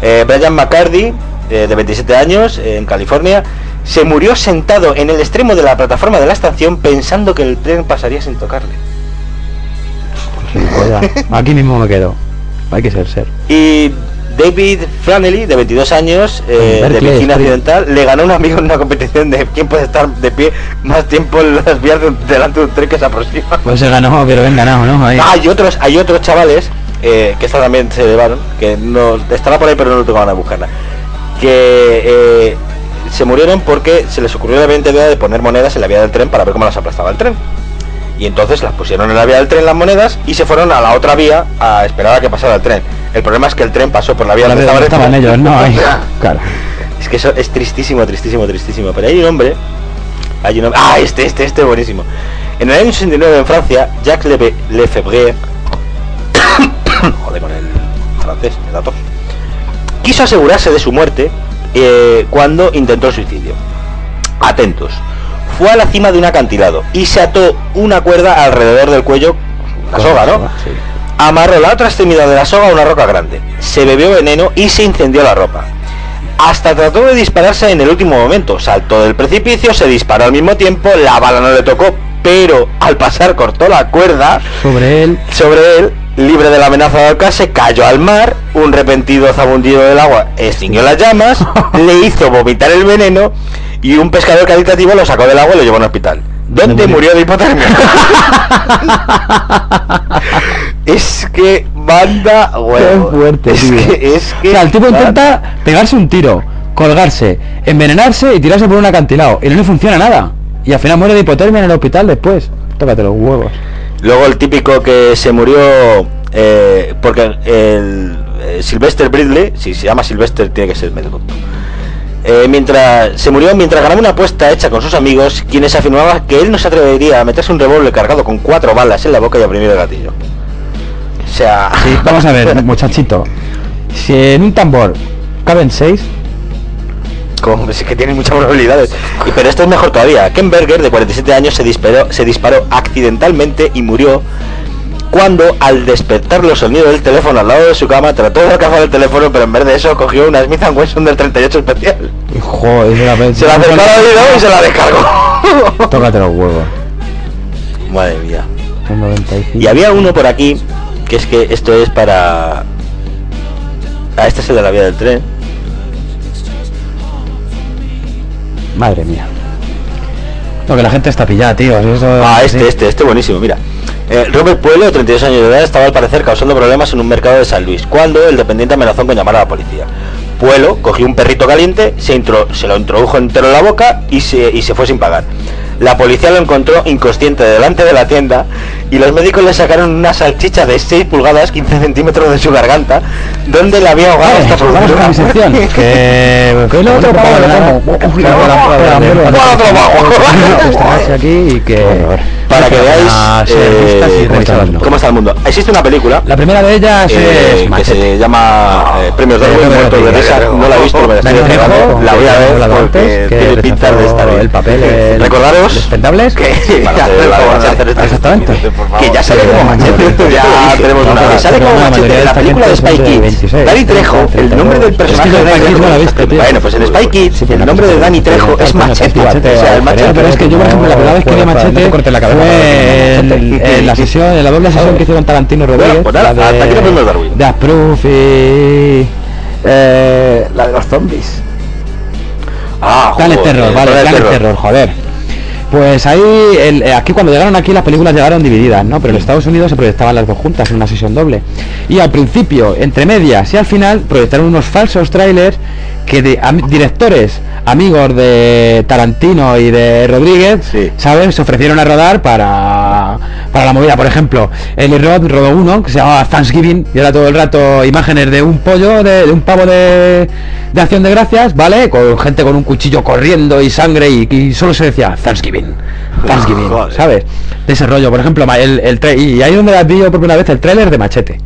eh, Brian McCarthy, eh, de 27 años, en California, se murió sentado en el extremo de la plataforma de la estación pensando que el tren pasaría sin tocarle. Gilipollas. Aquí mismo me quedo. Hay que ser ser. Y David Flannelly, de 22 años, eh, de Virginia. Occidental, le ganó a un amigo en una competición de quién puede estar de pie más tiempo en las vías de delante de un tren que se aproxima. Pues se ganó, pero bien ganado, ¿no? Ahí. Ah, hay otros, hay otros chavales eh, que esta también se llevaron, que no estará por ahí pero no tengo ganas de buscarla. Que eh, se murieron porque se les ocurrió la brillante idea de poner monedas en la vía del tren para ver cómo las aplastaba el tren. Y entonces las pusieron en la vía del tren las monedas y se fueron a la otra vía a esperar a que pasara el tren. El problema es que el tren pasó por la vía La donde estaban tren. ellos, ¿no? Ahí. Claro. Es que eso es tristísimo, tristísimo, tristísimo. Pero hay un hombre. Hay un hombre. Ah, este, este, este, buenísimo. En el año 69 en Francia, Jacques Lebe- Lefebvre. (coughs) joder con el francés, el datos. Quiso asegurarse de su muerte eh, cuando intentó el suicidio. Atentos. Fue a la cima de un acantilado y se ató una cuerda alrededor del cuello. La soga, ¿no? Sí. Amarró la otra extremidad de la soga a una roca grande. Se bebió veneno y se incendió la ropa. Hasta trató de dispararse en el último momento. Saltó del precipicio, se disparó al mismo tiempo, la bala no le tocó, pero al pasar cortó la cuerda Sobre él. sobre él, libre de la amenaza de ahorcarse, cayó al mar, un repentino zabundido del agua extinguió las llamas, (laughs) le hizo vomitar el veneno y un pescador caritativo lo sacó del agua y lo llevó a un hospital. ¿Dónde murió de hipotermia. (laughs) es que manda Qué huevo. fuerte, es tío. que, es que O sea, el tipo intenta pegarse un tiro, colgarse, envenenarse y tirarse por un acantilado. Y no le funciona nada. Y al final muere de hipotermia en el hospital después. Tócate los huevos. Luego el típico que se murió eh, porque el eh, Sylvester Bridley, si se llama Sylvester tiene que ser medio tonto. Eh, mientras se murió mientras ganaba una apuesta hecha con sus amigos, quienes afirmaban que él no se atrevería a meterse un revólver cargado con cuatro balas en la boca y oprimir el gatillo. O sea, Sí, vamos a ver, (laughs) muchachito. Si en un tambor caben seis, como es que tiene muchas probabilidades. Y, pero esto es mejor todavía. Ken Berger, de 47 años, se disparó, se disparó accidentalmente y murió cuando al despertar los sonidos del teléfono al lado de su cama trató de alcanzar el teléfono, pero en vez de eso cogió una Smith Wesson del 38 especial. Joder, se la, Se la acercó al oído y se la descargó. (laughs) Tócate los huevos. Madre mía. Son 95. Y había uno por aquí, que es que esto es para... Ah, este es el de la vía del tren. Madre mía. No, que la gente está pillada, tío. eso- Ah, este, sí. este, este buenísimo, mira. Eh, Robert Pueblo, de 32 años de edad, estaba al parecer causando problemas en un mercado de San Luis, cuando el dependiente amenazó con llamar a la policía. Pueblo cogió un perrito caliente, se, intro- se lo introdujo entero en la boca y se, y se fue sin pagar. La policía lo encontró inconsciente delante de la tienda y los médicos le sacaron una salchicha de 6 pulgadas, 15 centímetros de su garganta, donde le había ahogado hasta pues vamos con mi sección. Que... Que el otro pavo lo como. Estás aquí y que... Para que veáis a ser eh, cómo, cómo está el mundo. Existe una película La primera de ellas eh, es que se llama eh, Premios Darwin Muertos de. Risa. No la he visto, pero me la estoy. La voy a ver porque tiene pinta de estar bien. el papel el- (laughs) Recordaros ¿Despendables? que Machete, Exactamente. que ya (laughs) sale como Machete. Ya tenemos una sale como Machete la película de Spy Kids. 26, Dani Trejo, el nombre del 32. personaje de Dani Trejo. Bueno, pues en Spy Kids el nombre de Dani Trejo es Machete. O sea, el machete. pero es que yo, por ejemplo, la primera vez que vi Machete cortes la cabeza. Fue en, en la sesión, en la doble sesión que hicieron Tarantino y Rodríguez. pues nada, la hasta aquí Darwin. de Approve y... eh, la de los zombies. Ah, Planet joder, Terror, vale, Planet Planet Terror, joder. Pues ahí, el- eh, aquí cuando llegaron aquí las películas llegaron divididas, ¿no? Pero en Estados Unidos se proyectaban las dos juntas en una sesión doble. Y al principio, entre medias y al final, proyectaron unos falsos trailers que am- directores amigos de Tarantino y de Rodríguez, Sí. ¿sabes? Se ofrecieron a rodar para, para la movida. Por ejemplo, Eli Roth rodó uno que se llamaba Thanksgiving y era todo el rato imágenes de un pollo, de, de un pavo de, de acción de gracias, ¿vale? Con gente con un cuchillo corriendo y sangre y, y solo se decía Thanksgiving, Thanksgiving, Joder. ¿sabes? De ese rollo, por ejemplo, el, el tra- y ahí donde vi yo por primera vez el tráiler de Machete.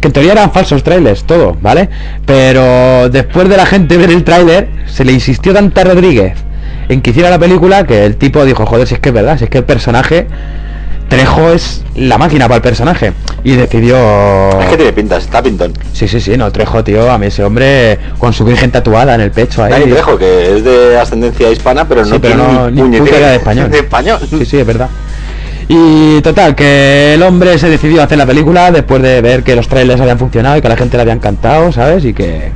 Que en teoría eran falsos trailers, todo, ¿vale? Pero después de la gente ver el tráiler, se le insistió tanto a Rodríguez en que hiciera la película que el tipo dijo, joder, si es que es verdad, si es que el personaje Trejo es la máquina para el personaje y decidió Es que tiene pintas, está pintón. Sí, sí, sí, no, Trejo, tío, a mí ese hombre con su virgen tatuada en el pecho ahí. Dani Trejo, que es de ascendencia hispana, pero Sí, no pero tiene no, ni puñetera (laughs) de español. De español. Sí, sí, es verdad. Y total, que el hombre se decidió a hacer la película después de ver que los trailers habían funcionado y que a la gente le había encantado, ¿sabes? Y que...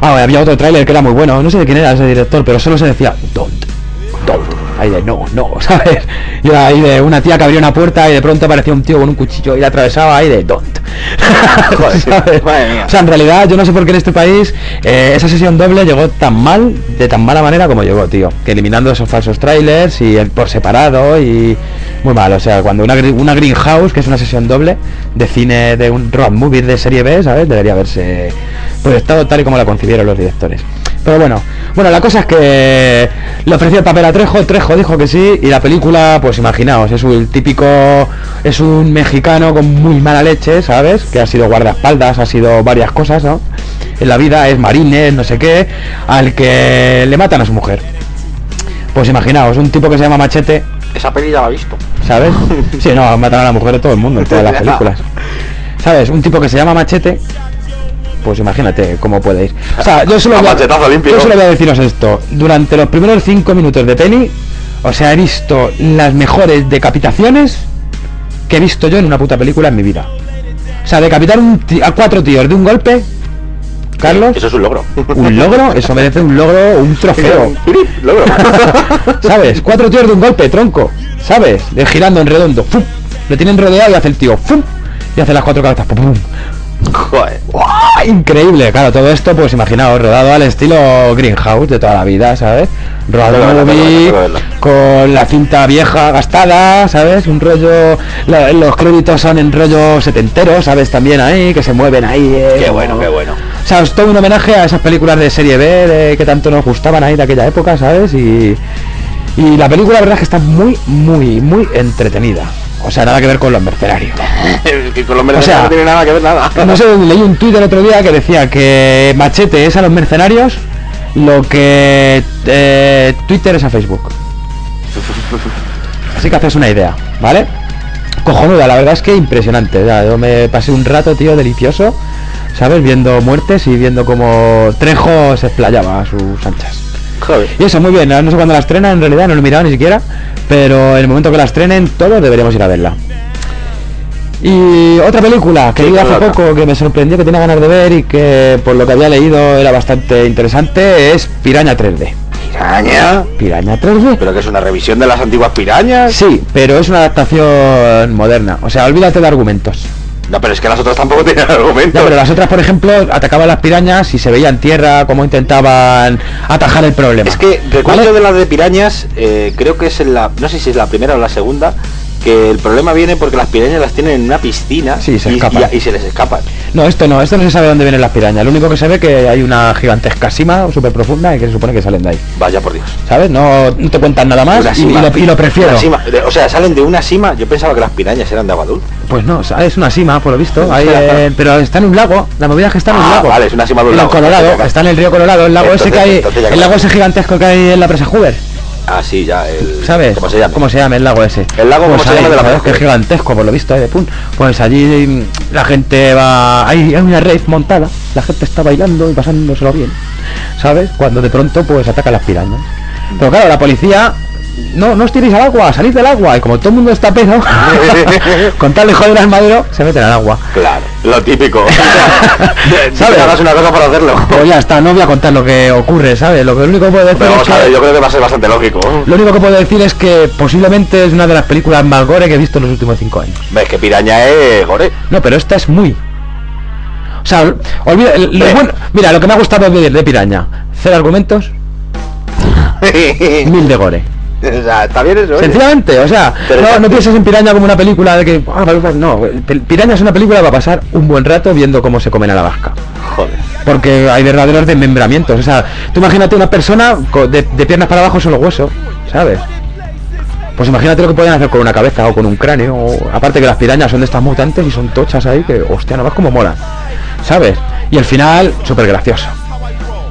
Ah, había otro tráiler que era muy bueno, no sé de quién era ese director, pero solo se decía, don't, don't, ahí de no, no, (laughs) ¿sabes? Y ahí de una tía que abría una puerta y de pronto aparecía un tío con un cuchillo y la atravesaba ahí de don't. (laughs) Joder, ¿Sabes? (laughs) madre mía. O sea, en realidad yo no sé por qué en este país eh, esa sesión doble llegó tan mal, de tan mala manera como llegó, tío. Que eliminando esos falsos trailers y el por separado y muy mal. O sea, cuando una, una Greenhouse, que es una sesión doble de cine de un road movie de serie B, ¿sabes? Debería haberse proyectado tal y como la concibieron los directores. Pero bueno, bueno, la cosa es que le ofreció el papel a Trejo, Trejo dijo que sí, y la película, pues imaginaos, es un típico, es un mexicano con muy mala leche, ¿sabes? Que ha sido guardaespaldas, ha sido varias cosas, ¿no? En la vida es marines, no sé qué, al que le matan a su mujer. Pues imaginaos, un tipo que se llama Machete, Esa peli ya la he visto. ¿sabes? (laughs) Sí, no, matan a la mujer de todo el mundo en todas las (laughs) películas. ¿Sabes? Un tipo que se llama Machete, pues imagínate cómo puede ir. O sea, yo solo, voy a, machetazo limpio. yo solo voy a deciros esto. Durante los primeros cinco minutos de peli, o sea, he visto las mejores decapitaciones que he visto yo en una puta película en mi vida. O sea, decapitar un a cuatro tíos de un golpe, Carlos, Eso es un logro. un logro, eso merece un logro, un trofeo. (laughs) logro. (laughs) ¿Sabes? Cuatro tíos de un golpe, tronco. ¿Sabes? De girando en redondo. ¡Fum! Le tienen rodeado y hace el tío. ¡Fum! Y hace las cuatro cabezas. ¡Pum! Increíble, claro, todo esto, pues imaginaos, rodado al estilo Greenhouse de toda la vida, ¿sabes? Rodado con la cinta vieja gastada, ¿sabes? Un rollo, la- los créditos son en rollo setentero, ¿sabes? También ahí, que se mueven ahí. eh, Qué como- bueno, qué bueno. O sea, es todo un homenaje a esas películas de serie B de que tanto nos gustaban ahí de aquella época, ¿sabes? Y, y la película, la verdad es que está muy, muy, muy entretenida. O sea, nada que ver con los mercenarios. (laughs) que con los O sea, no tiene nada que ver nada. No sé, (laughs) leí un tuit el otro día que decía que Machete es a los mercenarios lo que eh, Twitter es a Facebook. Así que haces una idea, ¿vale? cojonuda, la verdad es que impresionante. yo me pasé un rato, tío, delicioso, ¿sabes? Viendo muertes y viendo como Trejo se explayaba a sus anchas. Joder. Y eso, muy bien, no sé cuándo la estrena, en realidad no lo he mirado ni siquiera, pero en el momento que la estrenen, todos deberíamos ir a verla. Y otra película que Sí, vi hace poco que me sorprendió que tenía ganas de ver y que por lo que había leído era bastante interesante es Piraña 3D. ¿Piraña? Piraña 3D. ¿Pero que es una revisión de las antiguas pirañas? Sí, pero es una adaptación moderna. O sea, olvídate de argumentos. No, pero es que las otras tampoco tenían (laughs) argumentos. Ya, pero las otras, por ejemplo, atacaban las pirañas y se veía en tierra cómo intentaban atajar el problema. Es que recuerdo ¿Vale? de las de pirañas, eh, creo que es en la, no sé si es la primera o la segunda, que el problema viene porque las pirañas las tienen en una piscina Sí, se y, escapan. y- y se les escapan. No, esto no, esto no se sabe dónde vienen las pirañas. Lo único que se ve que hay una gigantesca sima súper profunda y que se supone que salen de ahí. Vaya por Dios. ¿Sabes? No, no te cuentan nada más y, sima. y lo, y lo prefiero. Sima. O sea, salen de una sima. Yo pensaba que las pirañas eran de agua dulce. Pues no, es una sima, por lo visto. Eh, pero está en un lago. La movida es que está en un Ah, lago. vale, es una sima de un lago. Colorado, está en el río Colorado, el lago ese que hay, el lago ese gigantesco que hay en la presa Hoover. Ah, sí, ya. El, ¿Sabes? ¿Cómo se llama? ¿Cómo se llama el lago ese? El lago, ¿cómo Pues se llama ahí, de la Que es gigantesco, por lo visto, ¿eh? Pum. Pues allí mm, la gente va... Hay, hay una rave montada, la gente está bailando y pasándoselo bien, ¿sabes? Cuando de pronto pues atacan las pirañas. Pero claro, la policía... No, no os tiréis al agua, salid del agua. Y como todo el mundo está pedo, (laughs) con tal de joder al madero, se meten al agua. Claro, lo típico. (laughs) (laughs) ¿Sabes? Hagas una cosa para hacerlo. Pues ya está, no voy a contar lo que ocurre, ¿sabes? Lo que lo único que puedo decir Pero es vamos a ver, que... yo creo que va a ser bastante lógico. Lo único que puedo decir es que posiblemente es una de las películas más gore que he visto en los últimos cinco años. Ves que piraña es gore. No, pero esta es muy. O sea, olvida. lo bueno- mira, lo que me ha gustado de, de Piraña: cero argumentos, mil de gore. (laughs) o sea, está bien eso. oye. Sencillamente, o sea, no, no pienses en Piraña como una película de que. ah, vale, no, Pi- Piraña es una película para pasar un buen rato viendo cómo se comen a la vasca. Joder. Porque hay verdaderos desmembramientos. O sea, tú imagínate una persona de, de piernas para abajo solo hueso, ¿sabes? Pues imagínate lo que pueden hacer con una cabeza o con un cráneo. o- aparte que las pirañas son de estas mutantes y son tochas ahí que, hostia, no vas como mola. ¿Sabes? Y el final, súper gracioso.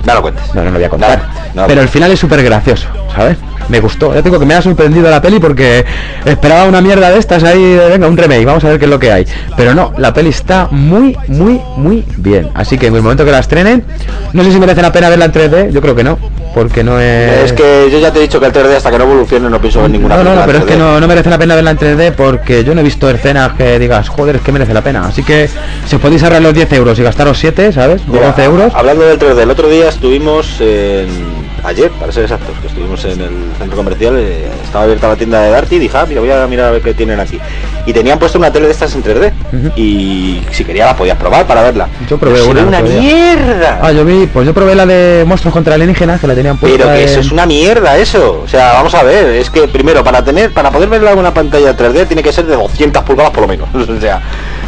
No lo cuentes. No, no lo voy a contar. No, no. Pero el final es súper gracioso, ¿sabes? Me gustó. Ya tengo que me ha sorprendido la peli porque esperaba una mierda de estas ahí, venga, un remake, vamos a ver qué es lo que hay. Pero no, la peli está muy, muy, muy bien. Así que en el momento que la estrenen, no sé si merece la pena verla en 3D, yo creo que no, porque no es... Es que yo ya te he dicho que el 3D hasta que no evolucione no pienso ver ninguna No, no, no, pero es que 3D. no, no merece la pena verla en 3D porque yo no he visto escenas que digas, joder, es que merece la pena. Así que si podéis ahorrar los 10 euros y gastaros 7, ¿sabes? O Mira, 11 euros. Hablando del 3D, el otro día estuvimos en... Ayer, para ser exactos, que estuvimos en el centro comercial, eh, estaba abierta la tienda de Darty y dije, ah, mira, voy a mirar a ver qué tienen aquí. Y tenían puesto una tele de estas en 3D. Ujú. Y si quería la podías probar para verla. Yo probé una mierda. Ah, yo vi, pues yo probé la de monstruos contra alienígenas que la tenían puesta Pero que eso es una mierda eso. O sea, vamos a ver, es que primero para tener, para poder verla en una pantalla 3D tiene que ser de 200 pulgadas por lo menos. (laughs) O sea,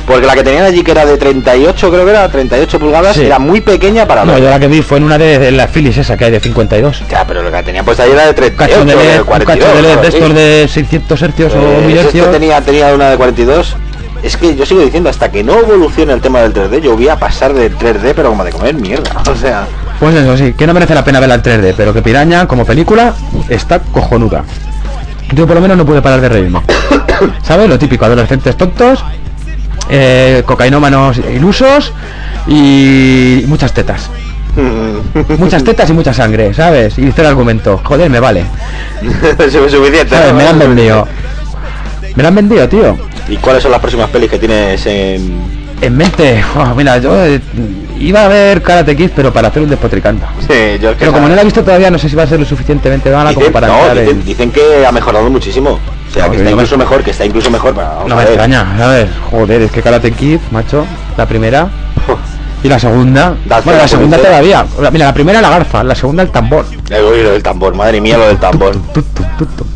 porque la que tenían allí que era de 38, creo que era 38 pulgadas, Sí. era muy pequeña para No, yo la que vi fue en una de, de las Philips esa que hay de 52. Ya, pero lo que tenían puesta ahí era de 38, Cacho de LED, de un 42. cacho de LED de sí. estos de 600 hercios o Pues 1000 este hercios. tenía, tenía una de 42. Es que yo sigo diciendo, hasta que no evolucione el tema del 3D, yo voy a pasar del 3D, pero como de comer mierda. O sea, Pues eso sí, que no merece la pena verla en 3D, pero que Piraña como película está cojonuda. Yo por lo menos no pude parar de reírme. (coughs) ¿Sabes? Lo típico, adolescentes tontos, eh, cocainómanos ilusos y muchas tetas. (laughs) Muchas tetas y mucha sangre, ¿sabes? Y dice el argumento, joder, me vale. (laughs) es suficiente. ¿Sabes? Me la han vendido. Me la han vendido, tío. ¿Y cuáles son las próximas pelis que tienes en, En mente, oh, mira, yo eh, iba a ver Karate Kid, pero para hacer un despotricando. Sí, yo Pero como no la he visto todavía, no sé si va a ser lo suficientemente mala como dicen, para no, dicen, en- dicen que ha mejorado muchísimo. O sea, No, que está me- incluso mejor, que está incluso mejor. Vamos No a me ver. extraña, ¿sabes? Joder, es que Karate Kid, macho, la primera (laughs) y la segunda. Das bueno, la segunda todavía. Mira, la primera la garza, la segunda el tambor. Uy, lo del tambor, madre mía, lo del tambor.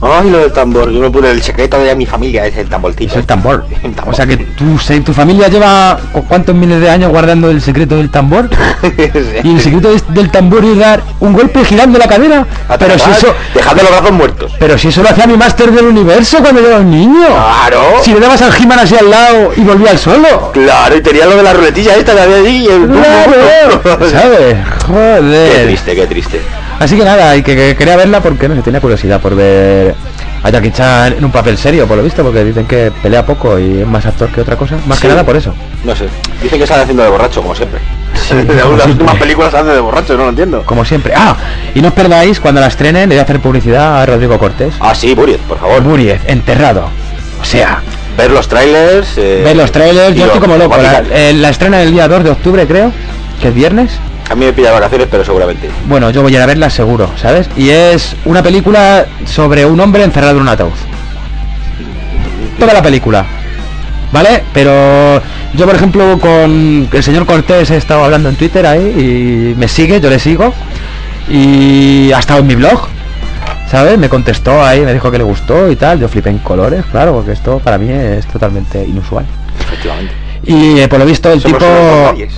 Ay, lo del tambor. Yo no pude, el secreto de mi familia es el tamborcito. Es el tambor. (laughs) El tambor. O sea que tú, se- tu familia lleva cu- cuántos miles de años guardando el secreto del tambor. (laughs) Y el secreto de- del tambor es dar un golpe girando la cadera. Pero si eso, Dejad de los brazos muertos. pero si eso lo hacía mi máster del universo cuando yo era un niño. Claro. Si le dabas al He-Man así al lado y volvía al solo. Claro, y tenía lo de la ruletilla esta que había allí y el... Claro, (laughs) ¿sabes? Qué Joder. triste, qué triste. Así que nada, y que, que quería verla porque no sé, tenía curiosidad por ver a Jackie Chan en un papel serio, por lo visto, porque dicen que pelea poco y es más actor que otra cosa. Más que nada por eso. No sé. Dicen que sale haciendo de borracho, como siempre. Sí, (laughs) de como las últimas películas hace de borracho, no lo entiendo. Como siempre. Ah, y no os perdáis cuando la estrenen, le voy a hacer publicidad a Rodrigo Cortés. Ah, sí, Buriez, por favor. Buriez, enterrado. O sea, Ver los trailers. Eh, ver los trailers, yo estoy como loco. La, eh, la estrena el día 2 de octubre, creo, que es viernes. A mí me pilla vacaciones, pero seguramente. Bueno, yo voy a ir a verla seguro, ¿sabes? Y es una película sobre un hombre encerrado en un ataúd. Toda la película. ¿Vale? Pero yo, por ejemplo, con el señor Cortés he estado hablando en Twitter ahí y me sigue, yo le sigo. Y ha estado en mi blog. ¿Sabes? Me contestó ahí, me dijo que le gustó y tal. Yo flipé en colores, claro, porque esto para mí es totalmente inusual. Efectivamente. Y eh, por lo visto el Somos tipo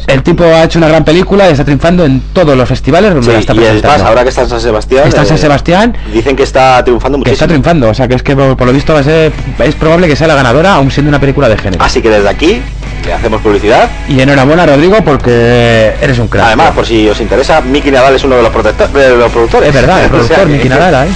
el tipo ha hecho una gran película y está triunfando en todos los festivales donde Sí, está y es más, presentando. ahora que está en San Sebastián. Está en San eh, Sebastián, Dicen que está triunfando que está muchísimo. triunfando, o sea que es que por, por lo visto va a ser es probable que sea la ganadora aún siendo una película de género. Así que desde aquí le hacemos publicidad. Y enhorabuena Rodrigo porque eres un crack. Además, por si os interesa, Miki Nadal es uno de los, de los productores. es verdad, el (laughs) O sea productor Miki Nadal, ¿eh?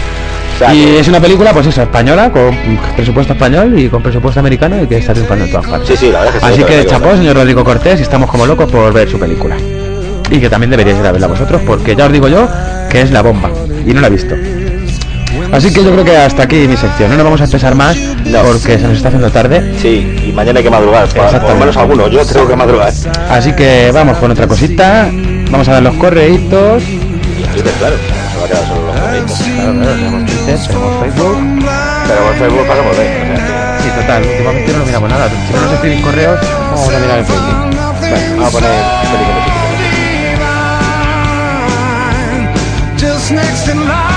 Sea y que- es una película, pues eso, española, con presupuesto español y con presupuesto americano y que está triunfando en todas partes. Sí, sí, la verdad es que sí, Así que chapó, señor Rodrigo Cortés, y estamos como locos por ver su película. Y que también deberíais ir a verla vosotros, porque ya os digo yo que es la bomba. Y no la he visto. Así que yo creo que hasta aquí mi sección. No nos vamos a empezar más No. porque se nos está haciendo tarde. Sí, y mañana hay que madrugar, por, por menos algunos, yo tengo que madrugar. Así que vamos con otra cosita. Vamos a dar los correitos. Y claro, se va a quedar solo los correitos. Claro, claro, tenemos Twitter, tenemos Facebook. Pero por Facebook de o sea Y total, últimamente no lo miramos nada. Si no nos escribís correos, vamos a mirar el Facebook. que- Bueno, vamos a poner películas. just next in line.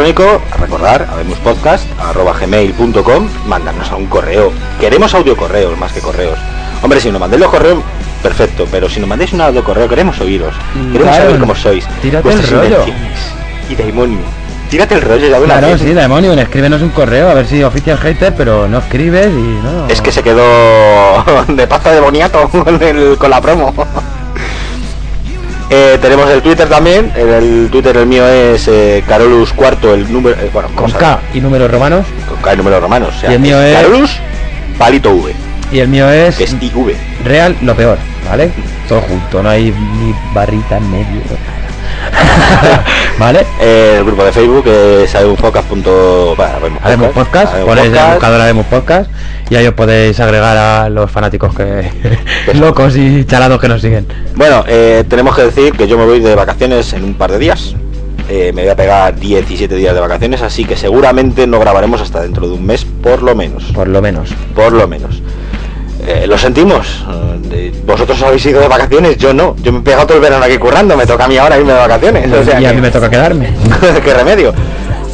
Electrónico, a recordar, habemuspodcast.gmail.com, mandarnos a un correo. Queremos audio correos más que correos. Hombre, si nos mandéis los correos, perfecto, pero si nos mandáis un audio correo, queremos oíros. Queremos Claro, saber cómo sois. tírate el rollo. Y demonio. Tírate el rollo, ya Claro, verás. sí, demonio, escríbenos un correo a ver si oficial hater, pero no escribes y no. Es que se quedó (laughs) de pasta de boniato (laughs) con, el- con la promo. Eh, tenemos el Twitter también. El, el Twitter el mío es eh, Carolus cuarto, el número. eh, bueno, con K y números romanos. Con K el número romano. O sea, Y el mío es- Carolus palito V, Y el mío es es IV. real lo peor, ¿vale? Todo junto, no hay ni barrita en medio. (laughs) ¿Vale? Eh, el grupo de Facebook es ademupodcast. Bueno, Haremos podcast, ponéis el buscador Haremos podcast y ahí os podéis agregar a los fanáticos que locos y chalados que nos siguen. Bueno, eh, tenemos que decir que yo me voy de vacaciones en un par de días. Eh, me voy a pegar 17 días de vacaciones, así que seguramente no grabaremos hasta dentro de un mes, por lo menos. Por lo menos. Por lo menos. Eh, lo sentimos. Eh, Vosotros habéis ido de vacaciones, yo no. Yo me he pegado todo el verano aquí currando, me toca a mí ahora irme de vacaciones. O sea y a que- mí me toca quedarme. (laughs) qué remedio.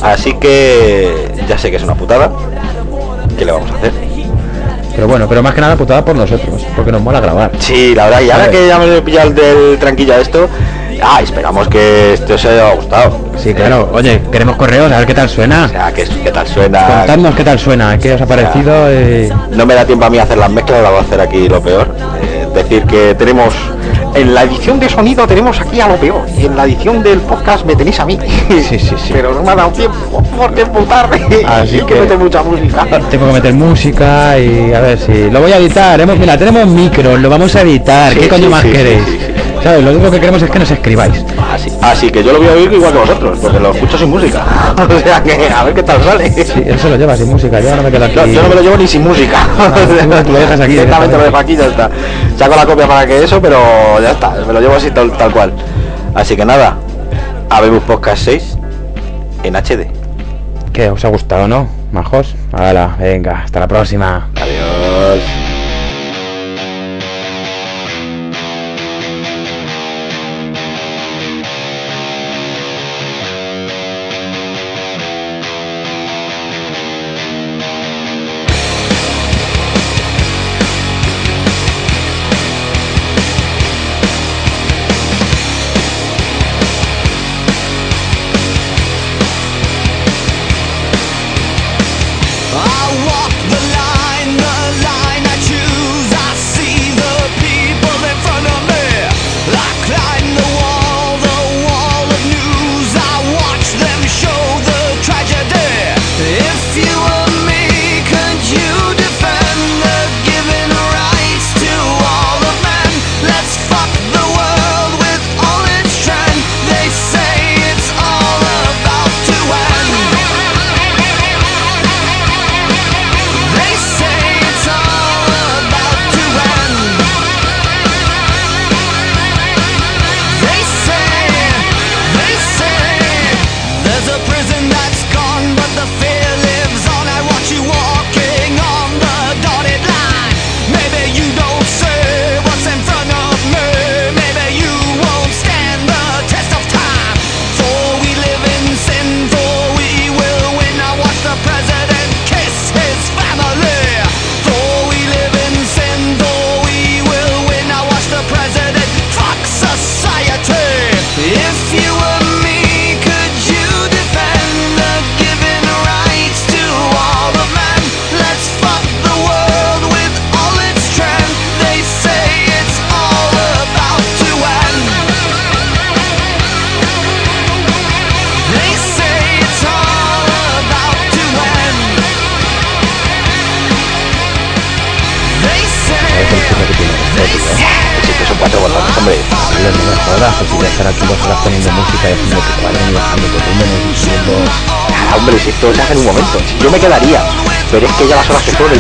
Así que ya sé que es una putada. ¿Qué le vamos a hacer? Pero bueno, pero más que nada putada por nosotros, porque nos mola grabar. Sí, la verdad, y ahora que ya me he pillado el del tranquillo a esto, ah, esperamos que esto os haya gustado. Sí, claro. Oye, queremos correos, a ver qué tal O suena. sea, que, qué tal suena. Contadnos qué tal suena, qué os ha parecido. eh, No me da tiempo a mí hacer las mezclas, la voy a hacer aquí lo peor. Eh, decir que tenemos en la edición de sonido tenemos aquí a lo peor y en la edición del podcast me tenéis a mí. Sí, sí, sí. (laughs) Pero no me ha dado tiempo porque es muy tarde. Así (laughs) que- meter mucha música. Tengo que meter música y a ver si lo voy a editar. Hemos, mira, tenemos micros, lo vamos a editar. Sí, ¿Qué coño sí, más sí, queréis? Lo único que queremos es que nos escribáis. Así, así que yo lo voy a oír igual que vosotros, porque lo escucho sin música. (laughs) o sea que a ver qué tal sale. Sí, él se lo lleva sin música, yo no me quedo aquí. No, yo no me lo llevo ni sin música. tú- (laughs) tú lo dejas aquí (laughs) Directamente lo dejo aquí ya está. Saco la copia para que eso, pero ya está. Me lo llevo así tal, tal cual. Así que nada. Habemos Podcast 6 en HD. ¿Qué? ¿Os ha gustado, no? Majos. Hala, venga, hasta la próxima. Adiós.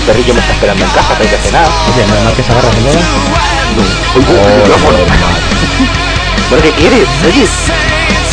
Perrillo me está esperando en casa, tengo que cenar. Oye, ¿no es mal que se agarra el micrófono. (laughs) ¿Pero qué quieres? Oye, Say it's